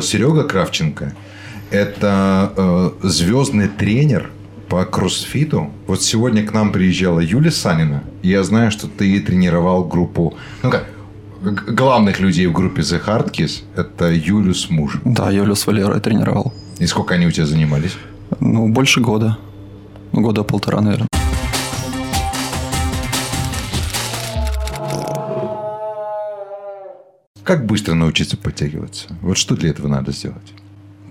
Серега Кравченко – это э, звездный тренер по кроссфиту. Вот сегодня к нам приезжала Юлия Санина. И я знаю, что ты тренировал группу... Ну как, главных людей в группе The Hard Kiss – это Юлю с мужем. Да, Юлю с Валерой тренировал. И сколько они у тебя занимались? Ну, больше года. Года полтора, наверное. Как быстро научиться подтягиваться? Вот что для этого надо сделать?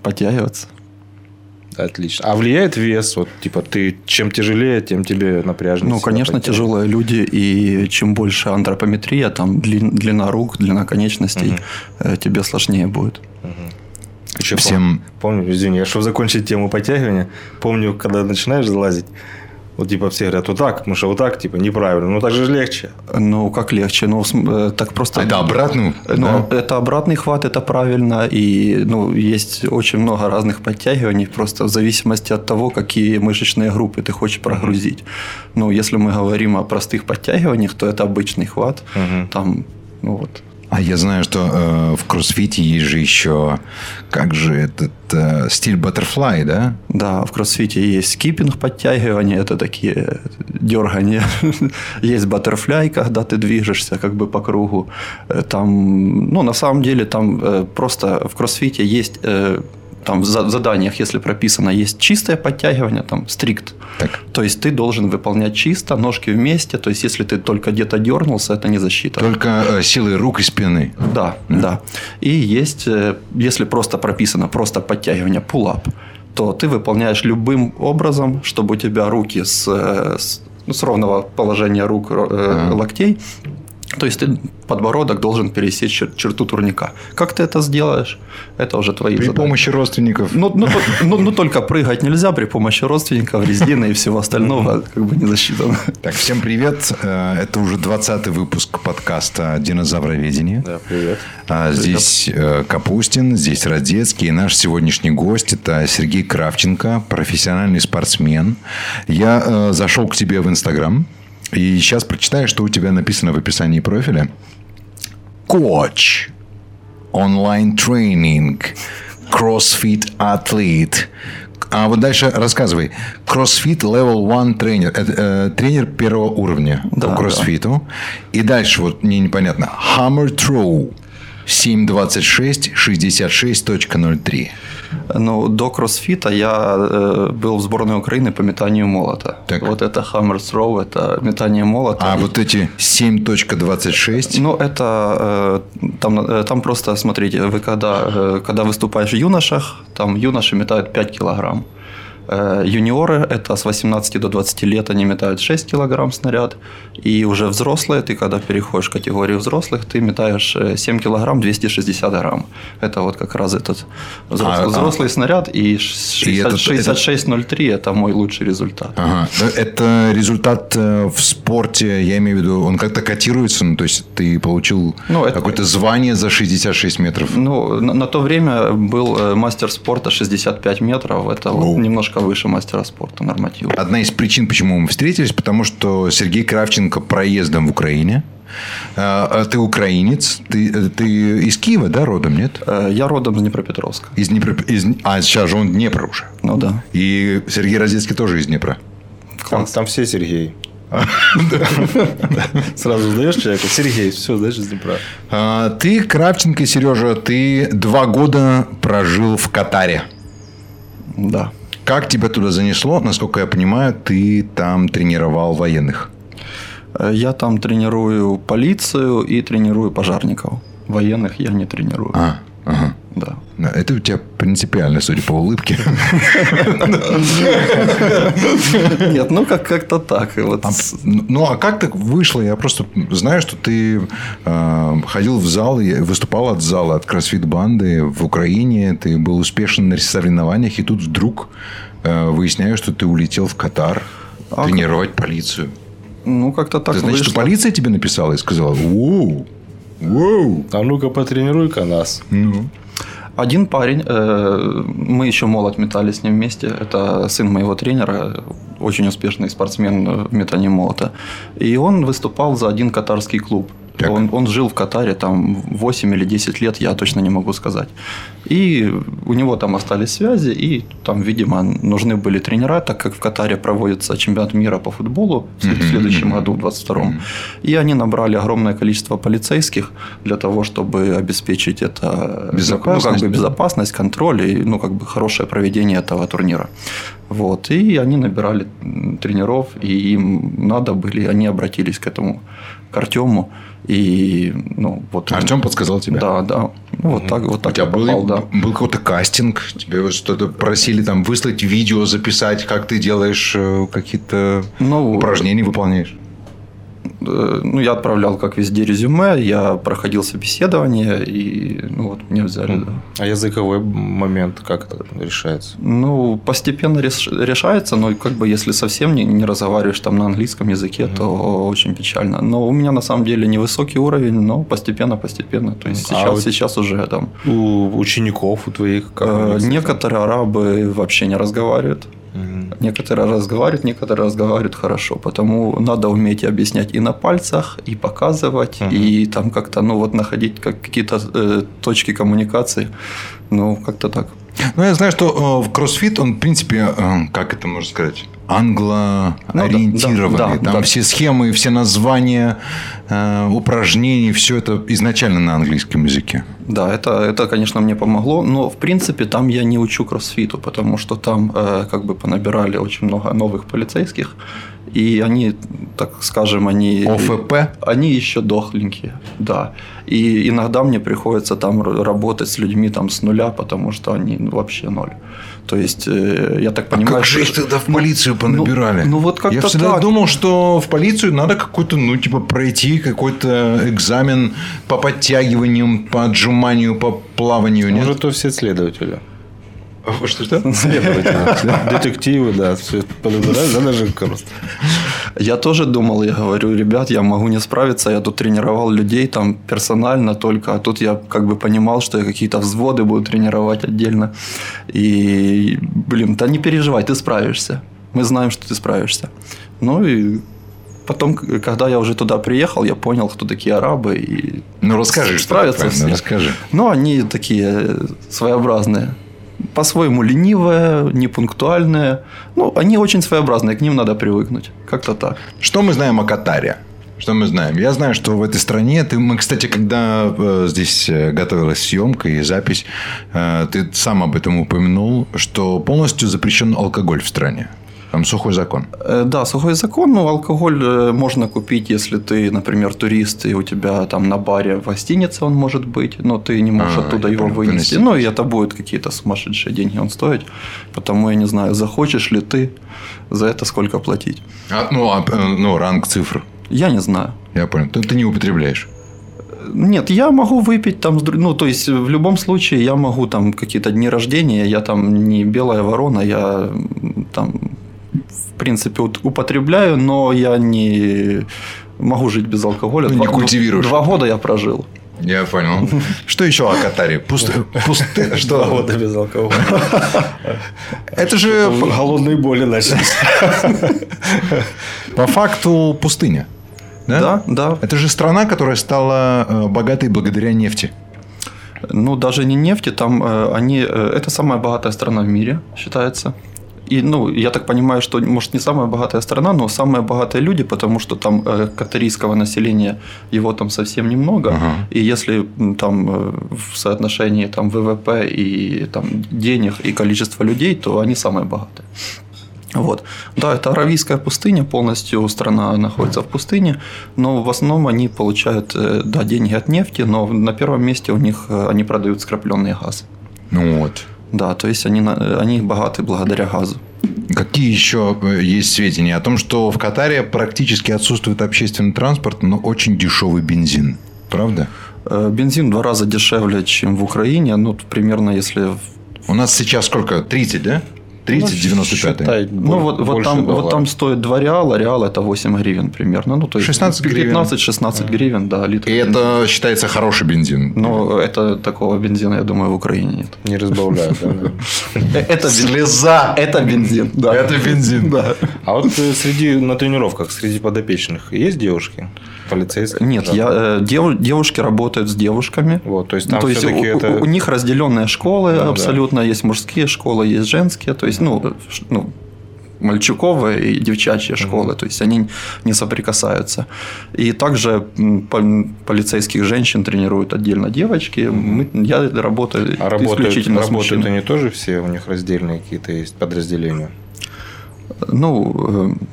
Подтягиваться. Отлично. А влияет вес? Вот, типа, ты чем тяжелее, тем тебе напряжнее. Ну, конечно, тяжелые люди, и чем больше антропометрия, там длин- длина рук, длина конечностей, э, тебе сложнее будет. Еще Всем- пом- Помню, извини, чтобы закончить тему подтягивания, помню, когда начинаешь залазить, вот типа все говорят, вот так, потому что вот так, типа, неправильно. Ну, так же легче. Ну, как легче? Ну, э, так просто... Это обратно? Ну, да? это обратный хват, это правильно. И ну, есть очень много разных подтягиваний, просто в зависимости от того, какие мышечные группы ты хочешь прогрузить. Ну, если мы говорим о простых подтягиваниях, то это обычный хват. Там, ну вот. А я знаю, что э, в кроссфите есть же еще, как же этот э, стиль баттерфлай, да? Да, в кроссфите есть скиппинг подтягивания, это такие дергания. есть баттерфляй, когда ты движешься как бы по кругу. Э, Там, ну, на самом деле, там э, просто в кроссфите есть э, там в за- в заданиях, если прописано, есть чистое подтягивание, там стрикт. Так. То есть ты должен выполнять чисто, ножки вместе. То есть если ты только где-то дернулся, это не защита. Только э, силой рук и спины. Да, да. И есть, э, если просто прописано просто подтягивание pull-up, то ты выполняешь любым образом, чтобы у тебя руки с, э, с, ну, с ровного положения рук, э, Ага. локтей. То есть ты подбородок должен пересечь чер- черту турника. Как ты это сделаешь? Это уже твои При задачи. помощи родственников. Ну, ну, то- ну, ну, только прыгать нельзя при помощи родственников, резины и всего остального как бы не засчитано. Так, всем привет. Э, Это уже 20 выпуск подкаста «Динозавроведение». Да, привет. А Здесь э, Капустин, здесь Родецкий. И наш сегодняшний гость – это Сергей Кравченко, профессиональный спортсмен. Я э, зашел к тебе в Инстаграм. И сейчас прочитаю, что у тебя написано в описании профиля. Коч. Онлайн-тренинг. Кроссфит атлет. А вот дальше рассказывай. Кроссфит level one тренер. Это, э, тренер первого уровня Да, по кроссфиту. И дальше вот мне непонятно. Hammer throw. 726 66.03. Ну, до кроссфита я э, был в сборной Украины по метанию молота. Так. Вот это Hammer Throw, это метание молота. А И- вот эти 7.26. Ну, это э, там, э, там просто, смотрите, вы когда, э, когда выступаешь в юношах, там юноши метают 5 килограмм. Э, Юниоры – это с 18 до 20 лет, они метают 6 килограмм снаряд. И уже взрослые, ты когда переходишь в категорию взрослых, ты метаешь э, 7 килограмм 260 грамм. Это вот как раз этот взрослый, А, а. взрослый снаряд. И 60 этот- 66.03 – это мой лучший результат. Ага. Ну, Это результат э, в спорте, я имею в виду, он как-то котируется, ну, то есть ты получил Ну, это- какое-то звание за 66 метров. Ну, на, на то время был э, мастер спорта 65 метров. Это вот Оу. Немножко выше мастера спорта норматив. Одна из причин, почему мы встретились, потому что Сергей Кравченко проездом в Украине. А, а Ты украинец, ты, ты из Киева, да, родом, нет? Э, Я родом из Днепропетровска. Из Днепра, из- а сейчас же он Днепр уже. Ну да. И Сергей Розецкий тоже из Днепра. Там, там все Сергей. Сразу сдаешь человеку, Сергей, все, знаешь, из Днепра. А, Ты, Кравченко, Сережа, ты два года прожил в Катаре. Да. Как тебя туда занесло? Насколько я понимаю, ты там тренировал военных. Э, Я там тренирую полицию и тренирую пожарников. Военных я не тренирую. А, ага. Это у тебя принципиально, судя по улыбке. Нет, ну как- как-то так. И Вот А, Ну, а как так вышло? Я просто знаю, что ты э, ходил в зал и выступал от зала, от кроссфит-банды в Украине. Ты был успешен на соревнованиях, и тут вдруг э, выясняю, что ты улетел в Катар А тренировать полицию. ну как-то так Это значит, что полиция тебе написала и сказала, воу, воу. А ну-ка потренируй-ка нас. Ну, Один парень, э, мы еще молот метали с ним вместе. Это сын моего тренера, очень успешный спортсмен в метании молота. И он выступал за один катарский клуб. Так. Он, он жил в Катаре там 8 или 10 лет, я точно не могу сказать. И у него там остались связи, и там, видимо, нужны были тренера, так как в Катаре проводится чемпионат мира по футболу в след- в следующем году, в 22-м. И они набрали огромное количество полицейских для того, чтобы обеспечить это ну, ну, как Безопасность, бы безопасность, контроль и ну, как бы хорошее проведение этого турнира. Вот. И они набирали тренеров, и им надо были, они обратились к этому, к Артему. И, ну, вот. Артем подсказал тебе? Да, да. Ну, вот так, вот У так тебя я был, попал, да. был какой-то кастинг? Тебе что-то просили там выслать видео, записать, как ты делаешь э, какие-то Ну, упражнения, выполняешь? Э, ну, я отправлял, как везде, резюме, я проходил собеседование, и, ну, вот, меня взяли, да. А языковой момент как это решается? Ну, постепенно реш- решается, но как бы если совсем не, не разговариваешь там на английском языке, то очень печально. Но у меня на самом деле невысокий уровень, но постепенно-постепенно. То есть А сейчас, вот- сейчас уже там У учеников, у твоих, как э, некоторые арабы вообще не разговаривают. Мгм. Некоторые разговаривают, некоторые разговаривают хорошо. Потому надо уметь объяснять и на пальцах, и показывать, Мгм. и там как-то, ну вот находить как какие-то э, точки коммуникации. Ну, как-то так. Ну, я знаю, что э, в кроссфит он, в принципе, э, как это можно сказать, англо-ориентированный. Ну, да, да, Там да. все схемы, все названия э, упражнений, все это изначально на английском языке. Да, это, это, конечно, мне помогло, но в принципе там я не учу кроссфиту, потому что там э, как бы понабирали очень много новых полицейских, и они, так скажем, они... ОФП? Они еще дохленькие, да. И иногда мне приходится там работать с людьми там с нуля, потому что они ну, вообще ноль. То есть, э, я так А понимаю... как же их тогда в полицию понабирали? ну, вот как-то Я всегда так. думал, что в полицию надо какой-то, ну, типа, пройти какой-то экзамен по подтягиваниям, по отжиманию, по плаванию. Нет? Может, то все следователи. Что-что? Детективы, да. Все да, даже просто. Я тоже думал, я говорю, ребят, я могу не справиться, я тут тренировал людей там персонально только, а тут я как бы понимал, что я какие-то взводы буду тренировать отдельно. И, блин, да не переживай, ты справишься. Мы знаем, что ты справишься. Ну и потом, когда я уже туда приехал, я понял, кто такие арабы. И... Ну, расскажи, что Справятся такое, ну, все. расскажи. Ну, они такие своеобразные. По-своему ленивые, непунктуальные. Ну, они очень своеобразные, к ним надо привыкнуть. Как-то так. Что мы знаем о Катаре? Что мы знаем? Я знаю, что в этой стране ты, мы, кстати, когда э, здесь э, готовилась съемка и запись, э, ты сам об этом упомянул, что полностью запрещен алкоголь в стране. Там сухой закон. Э, Да, сухой закон, но алкоголь э, можно купить, если ты, например, турист, и у тебя там на баре в гостинице он может быть, но ты не можешь А, оттуда его понял, вынести. Ну, и это будет какие-то сумасшедшие деньги он стоить. Потому я не знаю, захочешь ли ты за это сколько платить. А, ну, а, э, ну, ранг цифр. Я не знаю. Я понял. Ты, ты не употребляешь. Нет, я могу выпить там, ну, то есть, в любом случае, я могу там какие-то дни рождения, я там не белая ворона, я там, в принципе, ут- употребляю, но я не могу жить без алкоголя. Ну, не Два- культивируешь. Два года я прожил. Я понял. Что еще о Катаре? Пуст... пусты- Два Что? года без алкоголя. Это же Голодные боли начались. по факту пустыня. Да? Да, да. Это же страна, которая стала э, богатой благодаря нефти. Ну, даже не нефти, там э, они... э, это самая богатая страна в мире, считается. И, ну, я так понимаю, что, может, не самая богатая страна, но самые богатые люди, потому что там э, катарийского населения, его там совсем немного. Ага. И если там э, в соотношении там, ВВП и там, денег и количества людей, то они самые богатые. Вот. Да, это Аравийская пустыня, полностью страна находится в пустыне, но в основном они получают э, да, деньги от нефти, но на первом месте у них э, они продают скрапленный газ. Ну вот. Да, то есть они, они богаты благодаря газу. Какие еще э, есть сведения о том, что в Катаре практически отсутствует общественный транспорт, но очень дешевый бензин? Правда? Э, Бензин в два раза дешевле, чем в Украине. Ну, примерно, если У нас сейчас сколько? 30, да? 30-95. считай, Ну, бо- вот, вот, больше там, вот там стоит 2 реала, реал это 8 гривен примерно. Ну, то есть 16 гривен. 15-16 гривен, да, литр. И бензина. это считается хороший бензин. Но это такого бензина, я думаю, в Украине нет. Не разбавляют, Это, Слеза. это бензин, да. Это бензин. Да. А вот э, среди на тренировках, среди подопечных есть девушки? Полицейские? Нет, Да. я, э, дев- девушки работают с девушками. Вот, то есть Ну, там то есть у, это... у них разделенные школы Да, да. абсолютно. Есть мужские школы, есть женские. То есть, ну, ш- ну мальчуковые и девчачьи школы, то есть они не соприкасаются. И также полицейских женщин тренируют отдельно девочки. Мы, я работаю А работают, исключительно с работают мужчинами. они тоже все, у них раздельные какие-то есть подразделения? Ну, э,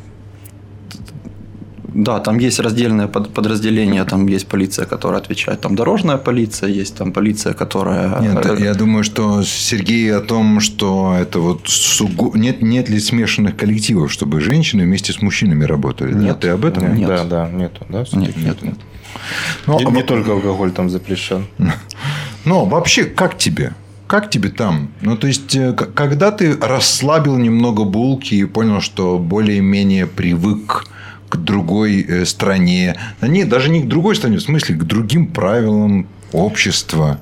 да, там есть раздельное под- подразделение, там есть полиция, которая отвечает, там дорожная полиция, есть там полиция, которая... Нет, э, я думаю, что Сергей о том, что это вот сугу- нет, нет ли смешанных коллективов, чтобы женщины вместе с мужчинами работали. Нет. Ты об этом? Нет. Да, да, нету, да? Нет, нет, нет. Ну, Не, а не только алкоголь там запрещен. Но вообще, как тебе? Как тебе там? Ну, то есть, э, когда ты расслабил немного булки и понял, что более-менее привык другой э, стране, не, даже не к другой стране, в смысле, к другим правилам общества,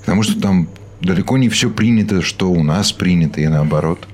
потому что там далеко не все принято, что у нас принято, и наоборот.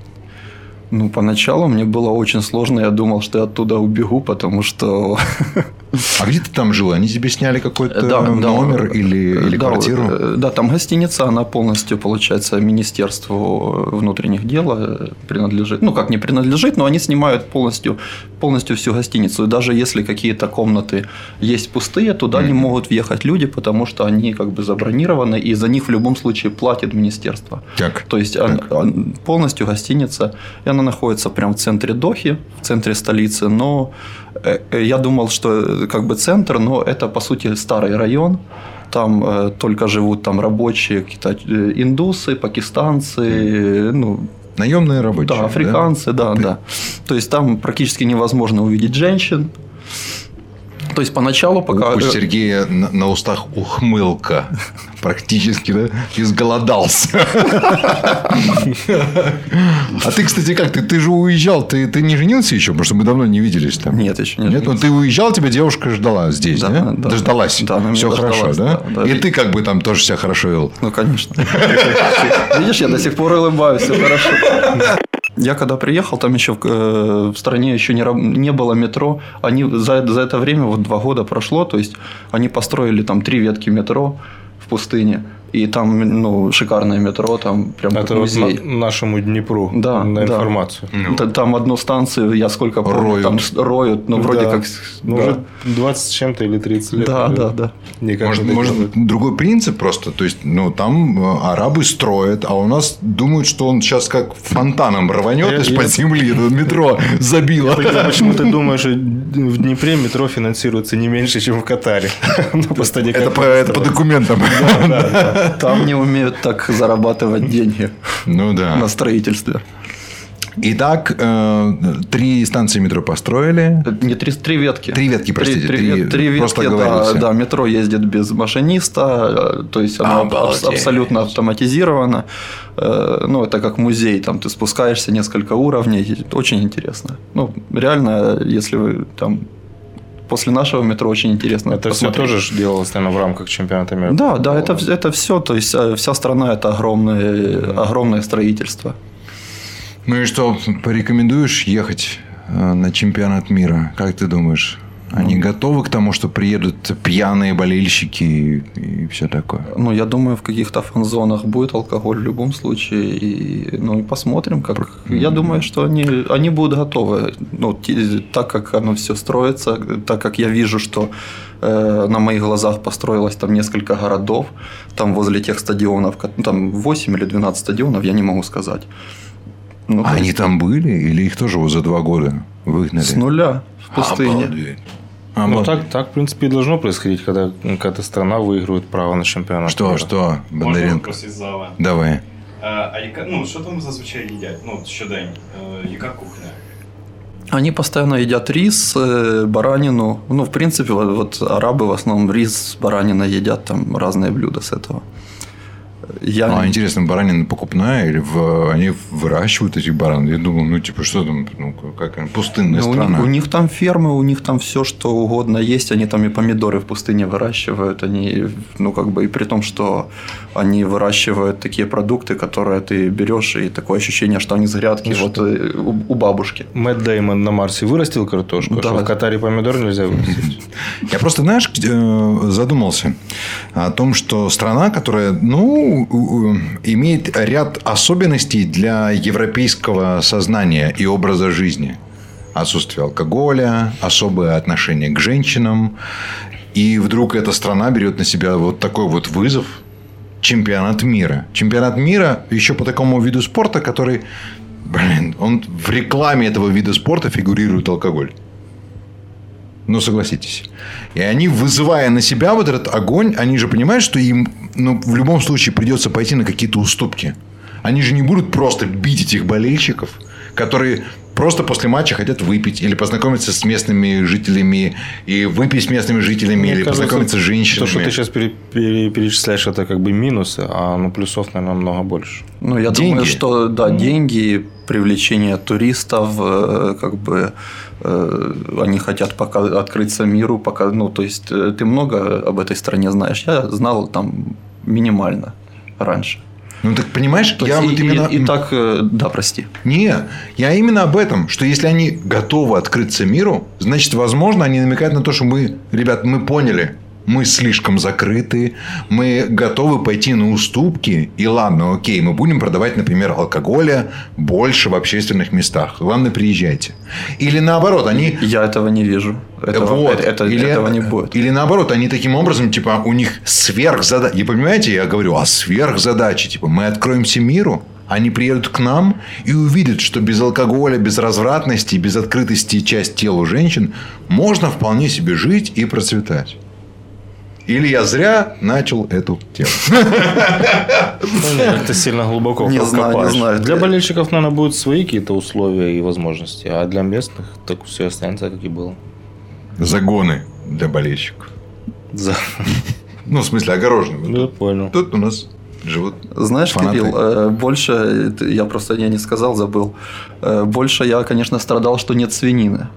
Ну, поначалу мне было очень сложно. Я думал, что я оттуда убегу, потому что... А где ты там жил? Они тебе сняли какой-то Да, да. номер или, или Да, квартиру? э, Да, там гостиница, она полностью, получается, Министерству внутренних дел э, принадлежит. Ну, как не принадлежит, но они снимают полностью, полностью всю гостиницу. И даже если какие-то комнаты есть пустые, туда не могут въехать люди, потому что они как бы забронированы, и за них в любом случае платит министерство. Так. То есть он- он- полностью гостиница, и она находится прямо в центре Дохи, в центре столицы. Но я думал, что э, как бы центр, но это по сути старый район. Там э, только живут там рабочие, какие-то э, индусы, пакистанцы, э, ну, Наемные рабочие. да, африканцы, да, да. То есть там практически невозможно увидеть женщин. То есть поначалу, пока... У э, Сергея на, на устах ухмылка. Практически, да? Изголодался. А ты, кстати, как? Ты, ты же уезжал, ты, ты не женился еще? Потому что мы давно не виделись там. Нет, еще не Нет, ну ты уезжал, тебя девушка ждала здесь, да? Да, да. Дождалась. Да, Все хорошо, да. И ты как бы там тоже себя хорошо вел. Ну, конечно. Видишь, я до сих пор улыбаюсь, все хорошо. Я когда приехал, там еще в, э, в стране еще не, не было метро. Они за, за это время, вот два года прошло, то есть они построили там три ветки метро в пустыне. И там, ну, шикарное метро, там прям как Это вот музей. на- нашему Днепру Да, на да. информацию. Т- Там одну станцию, я сколько помню, Роют. там роют, ну, вроде Да. как... с- Ну, да. уже 20 с чем-то или 30 лет. да, да, да. Никак Может, может другой принцип просто. То есть, ну, там э, арабы строят, а у нас думают, что он сейчас как фонтаном рванет Я- из-под я- земли. Это метро забило. Почему ты думаешь, что в Днепре метро финансируется не меньше, чем в Катаре? Ну, по Это как по, это по документам. Там не умеют так зарабатывать деньги Ну да. на строительстве. Итак, э, три станции метро построили. Не три, три ветки. Три ветки, простите, Три, три- три, три ветки, просто да, да. Метро ездит без машиниста, э, то есть оно Обалдеть. абс- абсолютно автоматизировано. Э, Ну, это как музей, там ты спускаешься несколько уровней, очень интересно. Ну, реально, если вы там после нашего метро очень интересно. Это все посмотреть. тоже ж делалось, наверное, в рамках чемпионата мира. Да, да, это, это все, то есть э, вся страна это огромное, огромное строительство. Ну и что, порекомендуешь ехать э, на чемпионат мира? Как ты думаешь? Они готовы к тому, что приедут пьяные болельщики и, и все такое? Ну, я думаю, в каких-то фан-зонах будет алкоголь в любом случае. И, ну, и посмотрим, как. Я думаю, что они, они будут готовы. Ну, так как оно все строится, так как я вижу, что э, на моих глазах построилось там несколько городов, там возле тех стадионов, ну, там 8 или 12 стадионов, я не могу сказать. Ну, А то они есть там были или их тоже вот за два года выгнали? с нуля в пустыне. Обалдеть. Ну, Обалдеть. так, так, в принципе, и должно происходить, когда какая-то страна выигрывает право на чемпионат. Что, мира. что, Бондаренко? із зала. Давай. А, а яка, ну, що там зазвичай їдять? Ну, щодень. Е, яка кухня? Они постоянно едят рис, э, баранину. Ну, в принципе, вот, вот арабы в основном рис с бараниной едят, там разные блюда с этого. Я... А интересно, баранина покупная или в... они выращивают этих баран? Я думал, ну типа что там, ну как пустынная Ну, у, страна. них, у них там фермы, у них там все, что угодно есть. Они там и помидоры в пустыне выращивают. Они, ну, как бы, и при том, что они выращивают такие продукты, которые ты берешь, и такое ощущение, что они с грядки Ну, вот э, у, у бабушки. Мэтт Дэймон на Марсе вырастил картошку, а Да. что в Катаре помидор нельзя вырастить. Я просто, знаешь, э, задумался о том, что страна, которая, ну, имеет ряд особенностей для европейского сознания и образа жизни. Отсутствие алкоголя, особое отношение к женщинам. И вдруг эта страна берет на себя вот такой вот вызов. Чемпионат мира. Чемпионат мира еще по такому виду спорта, который, блин, он в рекламе этого вида спорта фигурирует алкоголь. Ну, согласитесь. И они, вызывая на себя вот этот огонь, они же понимают, что им ну, в любом случае придется пойти на какие-то уступки. Они же не будут просто бить этих болельщиков, которые просто после матча хотят выпить или познакомиться с местными жителями и выпить с местными жителями Мне или кажется, познакомиться с женщинами. То, что ты сейчас перечисляешь, это как бы минусы, а ну плюсов, наверное, намного больше. Ну, я Деньги. думаю, что да, деньги, привлечение туристов, э, как бы они хотят пока открыться миру, пока, ну, то есть э, ты много об этой стране знаешь. Я знал там минимально раньше. Ну, так понимаешь, То я есть вот и, именно... и- и так, э, да, прости. Не, я именно об этом, что если они готовы открыться миру, значит, возможно, они намекают на то, что мы, ребят, мы поняли, мы слишком закрыты, мы готовы пойти на уступки, и ладно, окей, мы будем продавать, например, алкоголя больше в общественных местах. Главное, приезжайте. Или наоборот, они Я этого не вижу. Этого, вот. это- или, этого не будет. Или наоборот, они таким образом, типа, у них сверхзадача. И понимаете, я говорю о сверхзадаче. Типа, мы откроемся миру, они приедут к нам и увидят, что без алкоголя, без развратности, без открытости часть тела женщин можно вполне себе жить и процветать. Или я зря начал эту тему. Ну, как-то сильно глубоко Не знаю, не знаю. Для болельщиков, наверное, будут свои какие-то условия и возможности, а для местных так все останется, как и было. Загоны для болельщиков. За- Ну, в смысле, огороженные. Я понял. Тут у нас живут Знаешь, фанаты. Кирилл, э, больше, это я просто я не сказал, забыл. Э, Больше я, конечно, страдал, что нет свинины.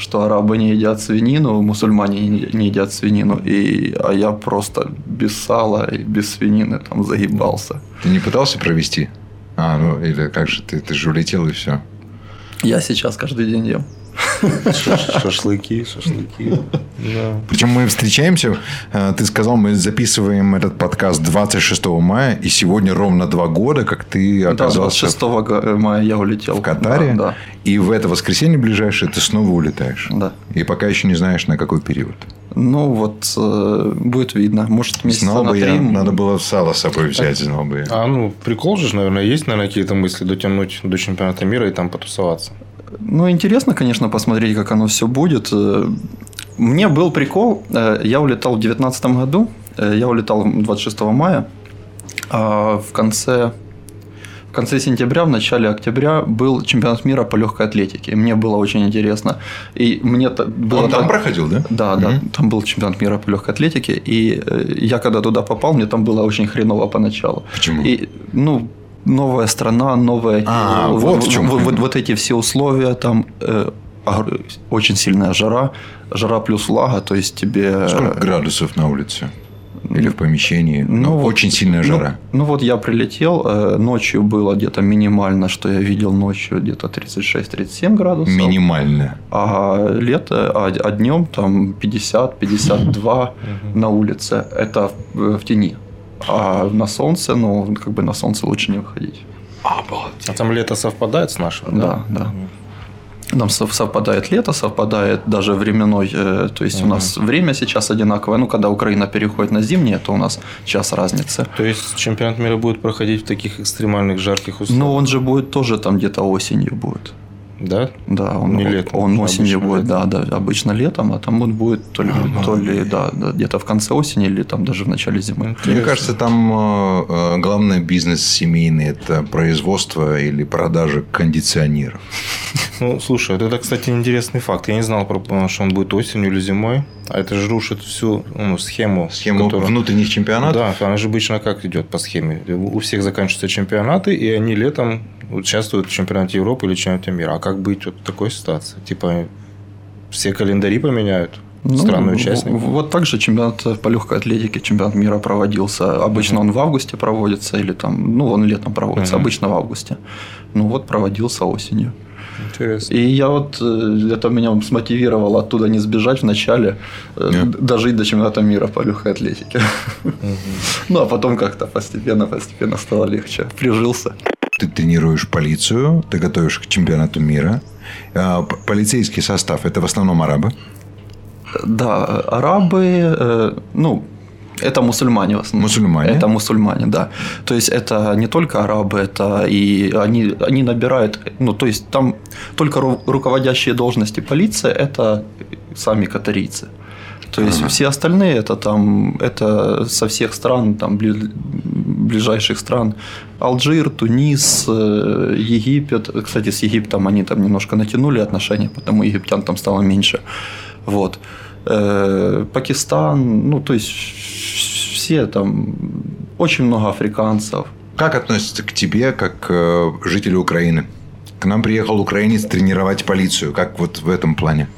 Что арабы не едят свинину, мусульмане не едят свинину. И, а я просто без сала и без свинины там загибался. Ты не пытался провести? А, ну, или как же ты, ты же улетел и все. Я сейчас каждый день ем. Шаш- Шашлыки, шашлыки. Да. Причем мы встречаемся, э, ты сказал, мы записываем этот подкаст 26 мая, и сегодня ровно два года, как ты Да, оказался 26 га- мая я улетел. в Катаре, Да, и в это воскресенье ближайшее ты снова улетаешь. да. да. И пока еще не знаешь, на какой период. Ну, вот э, будет видно. Может, месяца Знал на бы три. я, надо было сало с собой взять, знал бы я. А ну, прикол же, наверное, есть, наверное, какие-то мысли дотянуть до чемпионата мира и там потусоваться. Ну, интересно, конечно, посмотреть, как оно все будет. Э, Мне был прикол. э, Я улетал в 2019 году. э, Я улетал 26 мая. А в конце, в конце сентября, в начале октября был чемпионат мира по легкой атлетике. Мне было очень интересно. И мне было Он там так- проходил, да? Да, да, Мгм. там был чемпионат мира по легкой атлетике, и я когда туда попал, мне там было очень хреново поначалу. Почему? И, ну, новая страна, новая... А, э, вот в чём. Вот, вот- вот эти все условия, там э, очень сильная жара, жара плюс влага, то есть тебе... Сколько градусов на улице? Или в помещении? Ну, Ну, вот- очень сильная ну, жара. Ну, вот я прилетел, э, ночью было где-то минимально, что я видел ночью, где-то 36-37 градусов. Минимальная. А лето, а, а днем там 50-52 на улице. Это в, в тени. А на солнце, ну, как бы на солнце лучше не выходить. А там лето совпадает с нашим, Да, да. Там сов- совпадает лето, совпадает даже временной, э, то есть у нас время сейчас одинаковое. Ну, когда Украина переходит на зимнее, то у нас час разницы. То есть чемпионат мира будет проходить в таких экстремальных жарких условиях? Но он же будет тоже там где-то осенью будет. Да? Да, он, Не летом, он осенью будет, летом. да, да, обычно летом, а там он будет то ли, то ли да, да, где-то в конце осени или там даже в начале зимы. Мне кажется, там э, э, главный бизнес семейный – это производство или продажа кондиционеров. Ну, слушай, вот это, кстати, интересный факт. Я не знал, про- что он будет осенью или зимой. А это же рушит всю ну, схему. Схему которая- внутренних чемпионатов? Да, она же обычно как идет по схеме? У всех заканчиваются чемпионаты, и они летом участвуют в чемпионате Европы или чемпионате мира. А как быть вот в такой ситуации? Типа, все календари поменяют? Ну, Странный участник. Вот так же чемпионат по легкой атлетике, чемпионат мира проводился. Обычно он в августе проводится, или там, ну, он летом проводится, Мгм. обычно в августе. Ну вот проводился осенью. Интересно. И я вот, э, это меня смотивировало оттуда не сбежать в начале, э, дожить до чемпионата мира по легкой атлетике. Ну, а потом как-то постепенно, постепенно стало легче. Прижился. Ты тренируешь полицию, ты готовишь к чемпионату мира. А, Полицейский состав – это в основном арабы. Да, арабы, э, ну, это мусульмане в основном. Мусульмане? Это мусульмане, да. То есть это не только арабы, это и они, они набирают, ну, то есть там только ру- руководящие должности полиции это сами катарийцы. То есть все остальные это там это со всех стран, там бли- ближайших стран. Алжир, Тунис, э, Египет. Кстати, с Египтом они там немножко натянули отношения, потому египтян там стало меньше. Вот. Э, Пакистан, ну то есть все там очень много африканцев. Как относятся к тебе, как э, жителю Украины? К нам приехал украинец тренировать полицию. Как вот в этом плане?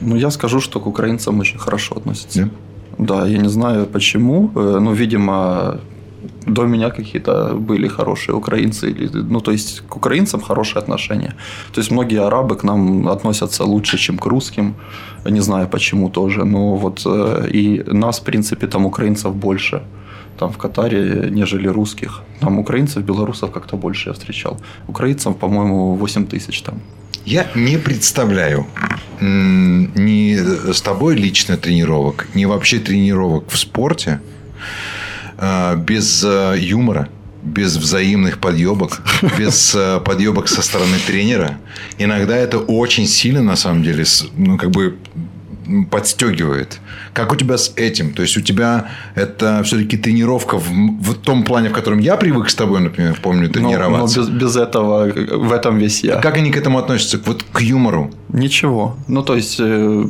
Ну, я скажу, что к украинцам очень хорошо относятся. Да? Да, я не знаю почему. Э, Ну, видимо, до меня какие-то были хорошие украинцы. или- Ну, то есть, к украинцам хорошие отношения. То есть, многие арабы к нам относятся лучше, чем к русским. Не знаю почему тоже. Но вот э, и нас, в принципе, там украинцев больше. Там в Катаре, нежели русских. Там украинцев, белорусов как-то больше я встречал. Украинцев, по-моему, 8 тысяч там. Я не представляю ни с тобой лично тренировок, ни вообще тренировок в спорте без э, юмора, без взаимных подъебок, без э, подъебок со стороны тренера. Иногда это очень сильно, на самом деле, ну, как бы подстегивает. Как у тебя с этим? То есть, у тебя это все-таки тренировка в, в том плане, в котором я привык с тобой, например, помню, Но, но тренироваться. без, без этого, э, в этом весь я. Как они к этому относятся? Вот к юмору. Ничего. Ну, то есть, э,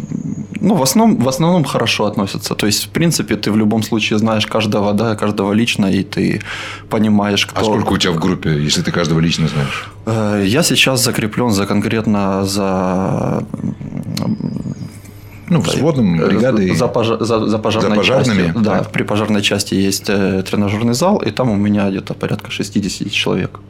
ну, в основном, в основном хорошо относятся. То есть, в принципе, ты в любом случае знаешь каждого, да, каждого лично, и ты понимаешь, кто... А сколько у тебя в группе, если ты каждого лично знаешь? Э, Я сейчас закреплен за конкретно за... Ну, взводом, э, бригадой. За, пожа- за, за пожарной За пожарными? частью. Да, Так. при пожарной части есть э, тренажерный зал, и там у меня где-то порядка 60 человек.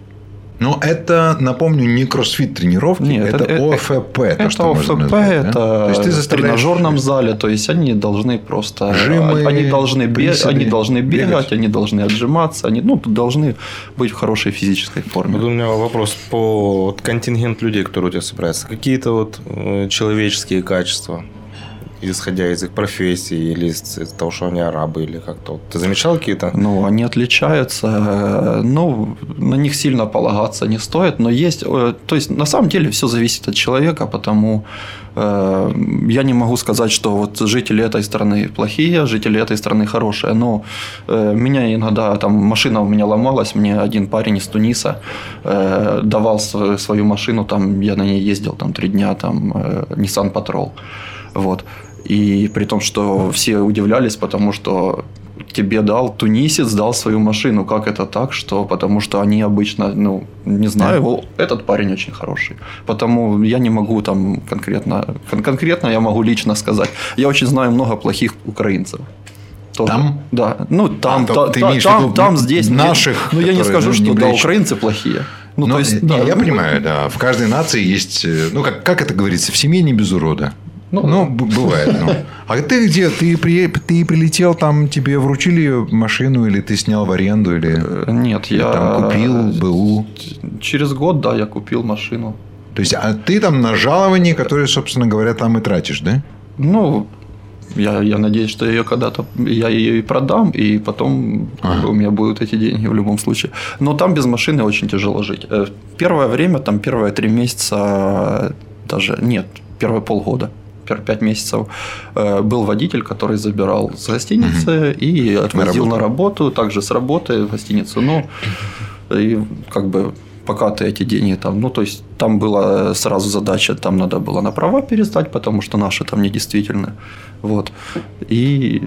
Но это, напомню, не кроссфит тренировки, Нет, это, это- ОФП. то, Это что можно ОФП, назвать, да? это То есть ты в заставляешь- тренажерном зале, то есть они должны просто Жимы, они должны бе- приседы, они должны бегать, бегать. они должны отжиматься, они ну должны быть в хорошей физической форме. Вот у меня вопрос по вот, контингент людей, которые у тебя собираются. Какие-то вот э, человеческие качества, исходя из их профессии или из, того, что они арабы или как-то. Ты замечал какие-то? Ну, они отличаются. э, Ну, на них сильно полагаться не стоит, но есть... э, То есть, на самом деле, все зависит от человека, потому э, я не могу сказать, что вот жители этой страны плохие, жители этой страны хорошие, но меня иногда, там, машина у меня ломалась, мне один парень из Туниса давал свою, машину, там, я на ней ездил, там, три дня, там, Nissan Patrol, вот. И при том, что все удивлялись, потому что тебе дал тунисец, дал свою машину. Как это так? Что? Потому что они обычно, ну, не знаю, о, этот парень очень хороший. Потому я не могу там конкретно, кон- конкретно я могу лично сказать. Я очень знаю много плохих украинцев. Тоже. Там? Да. Ну, там, А, та- ты та- там, виду там, здесь. наших, Ну, я не скажу, ну, что не да, украинцы плохие. Ну, Ну, то есть, не, да, я понимаю, да. В каждой нации есть, э, ну, как, как это говорится, в семье не без урода. Ну, Ну, бывает. ну. А ты где? Ты, при, ты прилетел, там тебе вручили машину, или ты снял в аренду, или, э, Нет, я там купил БУ? Через год, да, я купил машину. То есть, а ты там на жалование, которое, собственно говоря, там и тратишь, да? Ну, Я, я надеюсь, что ее когда-то я ее и продам, и потом Ага. у меня будут эти деньги в любом случае. Но там без машины очень тяжело жить. Э, Первое время, там первые три месяца, даже нет, первые полгода, первые пять месяцев э, был водитель, который забирал с гостиницы и отвозил работу. на работу, также с работы в гостиницу. Ну, и как бы пока ты эти деньги там, ну, то есть там была сразу задача, там надо было на права пересдать, потому что наши там недействительны. Вот. И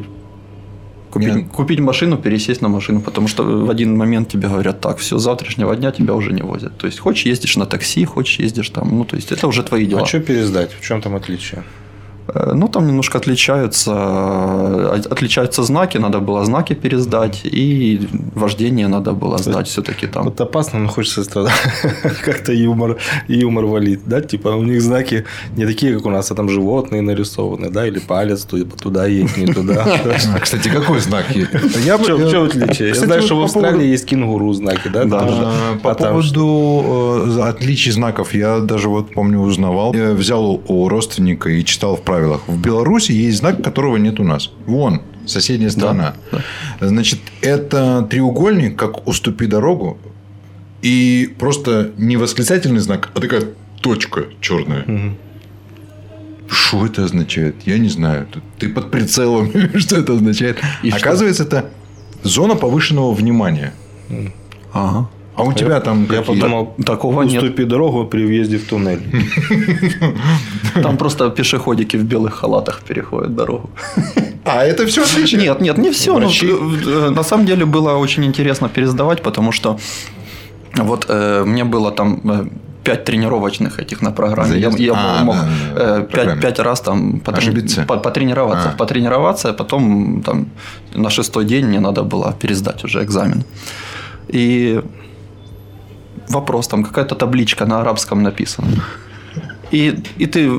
купить, Нет. купить машину, пересесть на машину, потому что в один момент тебе говорят, так, все, с завтрашнего дня тебя уже не возят. То есть, хочешь ездишь на такси, хочешь ездишь там, ну, то есть, это уже твои дела. А что пересдать? В чем там отличие? Э, Ну, там немножко отличаются, э, отличаются знаки, надо было знаки пересдать, и вождение надо было сдать все-таки там. Вот опасно, но хочется как-то юмор, юмор валить, да? Типа у них знаки не такие, как у нас, а там животные нарисованы, да? Или палец туда, туда едь, не туда. А, Кстати, какой знак есть? Я чем отличие? Я знаю, что в Австралии есть кенгуру знаки, да? По а поводу э, отличий знаков, я даже вот помню узнавал. Я взял у родственника и читал в правилах. В Беларуси есть знак, которого нет у нас. Вон, соседняя страна. Значит, это треугольник, как уступи дорогу. И просто не восклицательный знак, а такая точка черная. Мгм. Что это означает? Я не знаю. Ты под прицелом. Что это означает? И что? Оказывается, это зона повышенного внимания. Ага. А у тебя там Я подумал, Такого нет. уступи дорогу при въезде в туннель. Там просто пешеходики в белых халатах переходят дорогу. А, это все отличие? Нет, нет, не все. Врачи? на самом деле было очень интересно пересдавать, потому что вот э, мне было там э, пять тренировочных этих на программе. Я, Заезд? я А, мог да, да, э, пять, раз там потрени- по- потренироваться, А. потренироваться, а потом там на шестой день мне надо было пересдать уже экзамен. И вопрос, там какая-то табличка на арабском написана. И, и ты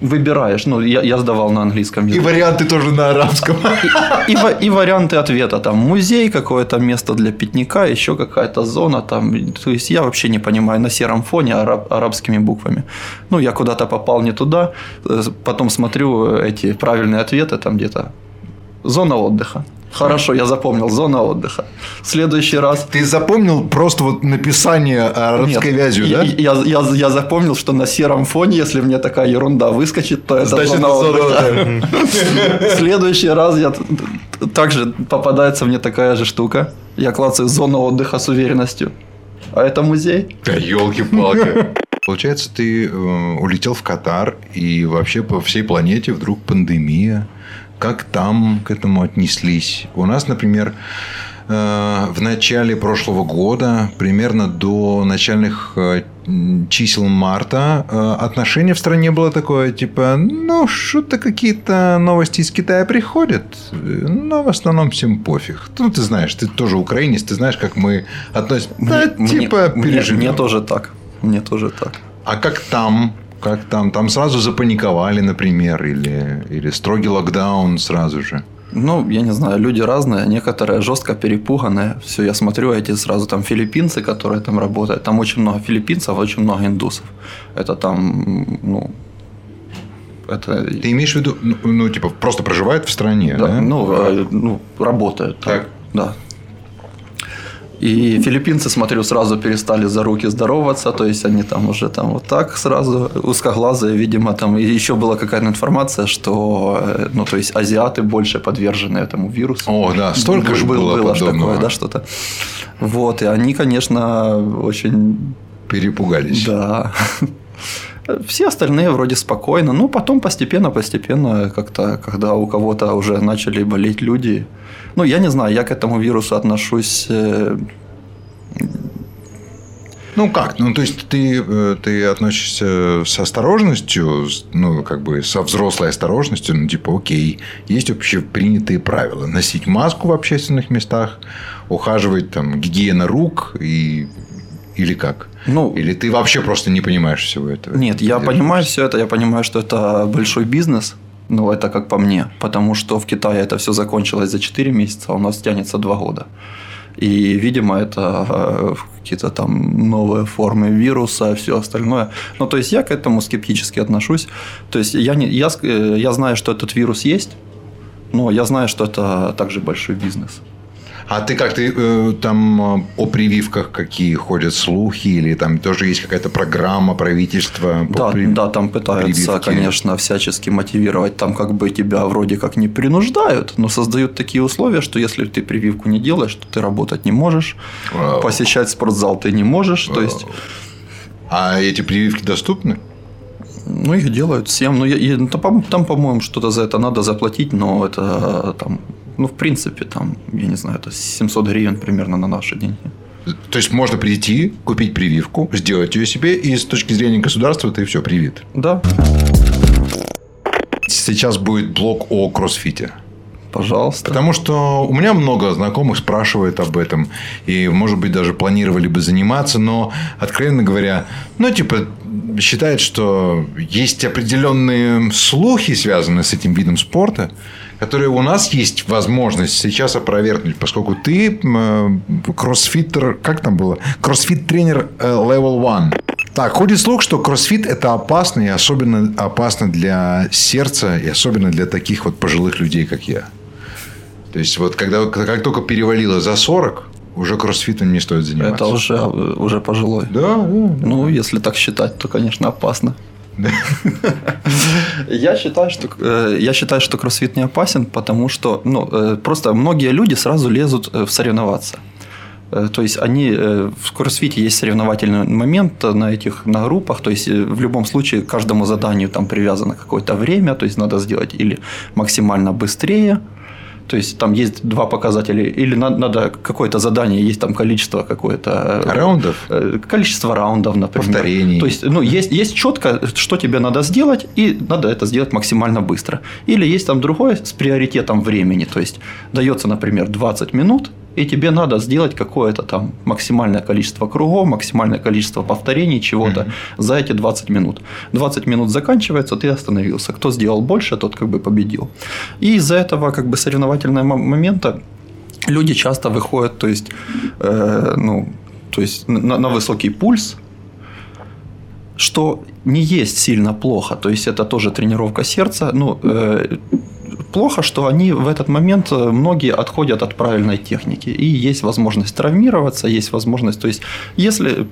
выбираешь, ну, я, я сдавал на английском И языке. варианты тоже на арабском. И, ва- и варианты ответа. Там музей, какое-то место для пикника, еще какая-то зона. Там, то есть я вообще не понимаю на сером фоне араб- арабскими буквами. Ну, я куда-то попал не туда. Э, Потом смотрю эти правильные ответы там где-то. Зона отдыха. Хорошо, я запомнил. Зона отдыха. В следующий раз Ты запомнил просто вот написание арабской нет, вязью, я, да? Я, я, я запомнил, что на сером фоне, если мне такая ерунда выскочит, то это Значит, зона отдыха. В следующий раз я также попадается мне такая же штука. Я клацаю зона отдыха с уверенностью. А это музей? Да елки-палки. Получается, ты э, улетел в Катар, и вообще по всей планете вдруг пандемия. Как там к этому отнеслись? У нас, например, э, в начале прошлого года, примерно до начальных э, чисел марта, э, отношение в стране было такое, типа, ну, что-то какие-то новости из Китая приходят, но в основном всем пофиг. Ну, ты знаешь, ты тоже украинец, ты знаешь, как мы относимся. Да, Мне- типа, мне, переживем. мне тоже так. Мне тоже так. А как там? Как там? Там сразу запаниковали, например, или, или строгий локдаун сразу же. Ну, я не знаю, люди разные, некоторые жестко перепуганные. Все, я смотрю, эти сразу там филиппинцы, которые там работают. Там очень много филиппинцев, очень много индусов. Это там, ну, это... Ты имеешь в виду, ну, ну, типа, просто проживают в стране, да? Да, ну, э, ну, работают. Так. Да. И филиппинцы, смотрю, сразу перестали за руки здороваться, то есть они там уже там вот так сразу узкоглазые, видимо, там и еще была какая-то информация, что, э, ну, то есть азиаты больше подвержены этому вирусу. О, да, столько же было, было подобного. такое, да, что-то. Вот, и они, конечно, очень Перепугались. да. Все остальные вроде спокойно. Ну, потом постепенно, постепенно, как-то, когда у кого-то уже начали болеть люди. Ну, я не знаю, я к этому вирусу отношусь. э, Ну как? Ну, то есть ты, э, ты относишься с осторожностью, ну, как бы со взрослой осторожностью, ну, типа, окей, есть общепринятые правила. Носить маску в общественных местах, ухаживать там гигиена рук и или как? Ну, Или ты вообще просто не понимаешь всего этого? Нет, я понимаю все это, я понимаю, что это большой бизнес, но это как по мне, потому что в Китае это все закончилось за 4 месяца, а у нас тянется 2 года. И, видимо, это э, какие-то там новые формы вируса, все остальное. Ну, то есть я к этому скептически отношусь. То есть я, не, я, э, я знаю, что этот вирус есть, Но я знаю, что это также большой бизнес. А ты как ты э, там э, о прививках какие ходят слухи или там тоже есть какая-то программа правительства? Да, при- да, там пытаются, прививке? конечно, всячески мотивировать. Там как бы тебя вроде как не принуждают, но создают такие условия, что если ты прививку не делаешь, то ты работать не можешь, Вау. посещать спортзал ты не можешь. То есть, А эти прививки доступны? ну, их делают всем. Ну, я- я- там, по- там, по-моему, что-то за это надо заплатить, но это там, ну, в принципе, там, я не знаю, это 700 гривен примерно на наши деньги. То есть можно прийти, купить прививку, сделать ее себе, и с точки зрения государства ты все привит. Да, Сейчас будет блок о кроссфите. пожалуйста. Потому что у меня много знакомых спрашивают об этом. И, может быть, даже планировали бы заниматься. Но, откровенно говоря, ну, типа, считают, что есть определенные слухи, связанные с этим видом спорта, которые у нас есть возможность сейчас опровергнуть, поскольку ты э, кроссфиттер, как там было? Кроссфит-тренер э, level one. Так, ходит слух, что кроссфит это опасно, и особенно опасно для сердца, и особенно для таких вот пожилых людей, как я. То есть, вот когда как только перевалило за 40, уже кроссфитом не стоит заниматься. Это уже, уже пожилой. Да, да. Ну, если так считать, то, конечно, опасно. Я считаю, что э, я считаю, что кроссфит не опасен, потому что ну, э, просто многие люди сразу лезут э, в соревноваться. То есть они в кроссфите есть соревновательный момент на этих на группах, то есть в любом случае каждому заданию там привязано какое-то время, то есть надо сделать или максимально быстрее, то есть там есть два показателя, или надо, надо какое-то задание, есть там количество какое-то э, Раундов? Э, количество раундов, например. Повторений. То есть, ну, есть, есть четко, что тебе надо сделать, и надо это сделать максимально быстро. Или есть там другое с приоритетом времени. То есть, дается, например, 20 минут, и тебе надо сделать какое-то там максимальное количество кругов, максимальное количество повторений чего-то за эти 20 минут. 20 минут заканчивается, ты остановился. Кто сделал больше, тот как бы победил. И из-за этого как бы соревновательного мо- момента люди часто выходят, то есть, э, ну, то есть на, на высокий пульс, что не есть сильно плохо. То есть это тоже тренировка сердца. Ну, э, плохо, что они в этот момент э, многие отходят от правильной техники. И есть возможность травмироваться, есть возможность. То есть, если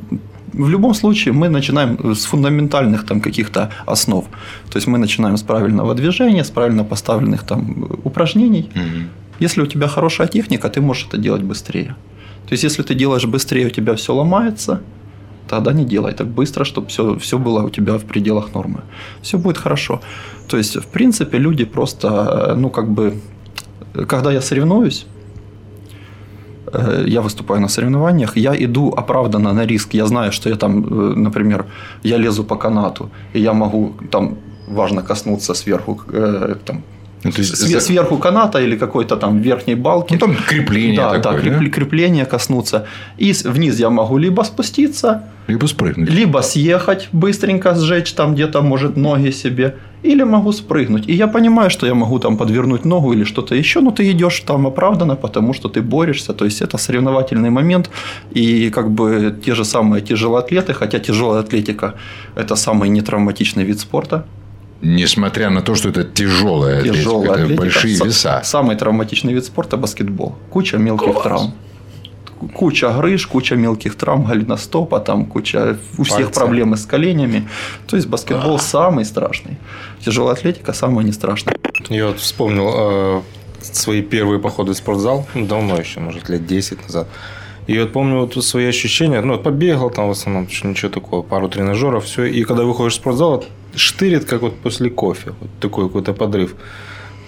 в любом случае мы начинаем с фундаментальных там каких-то основ. То есть мы начинаем с правильного движения, с правильно поставленных там упражнений. Мгм. Если у тебя хорошая техника, ты можешь это делать быстрее. То есть, если ты делаешь быстрее, у тебя все ломается, тогда не делай так быстро, чтобы все, все было у тебя в пределах нормы. Все будет хорошо. То есть, в принципе, люди просто, э, ну, как бы, когда я соревнуюсь, э, я выступаю на соревнованиях, я иду оправданно на риск. Я знаю, что я там, э, например, я лезу по канату, и я могу там важно коснуться сверху там, есть све- за- сверху каната или какой-то там верхней балки. Ну, там крепление да, такое, да, да? креп- крепление коснуться. И вниз я могу либо спуститься, Либо спрыгнуть. либо съехать быстренько, сжечь там где-то, может, ноги себе, или могу спрыгнуть. И я понимаю, что я могу там подвернуть ногу или что-то еще, но ты идешь там оправданно, потому что ты борешься. То есть это соревновательный момент. И как бы те же самые тяжелоатлеты, хотя тяжелая атлетика – это самый нетравматичный вид спорта. Несмотря на то, что это тяжелая атлетика, Тяжелая это атлетика. большие Са- веса. Самый травматичный вид спорта – баскетбол. Куча мелких травм. Куча грыж, куча мелких травм, голеностопа, там куча у всех Пальцы. проблемы с коленями. То есть баскетбол самый страшный. Тяжелая атлетика самая не страшная. Я вот вспомнил э, свои первые походы в спортзал, ну, давно еще, может, лет 10 назад. И вот помню вот свои ощущения, ну, вот побегал там в основном, ничего такого, пару тренажеров, все. И когда выходишь в спортзал, штырит, как вот после кофе, вот такой какой-то подрыв.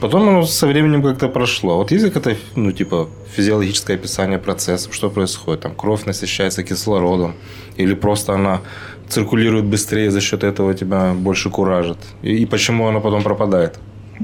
Потом оно со временем как-то прошло. Вот есть какое-то, ну, типа, физиологическое описание процессов, что происходит? Там кровь насыщается кислородом, или просто она циркулирует быстрее, за счет этого тебя больше куражит. И, и почему она потом пропадает?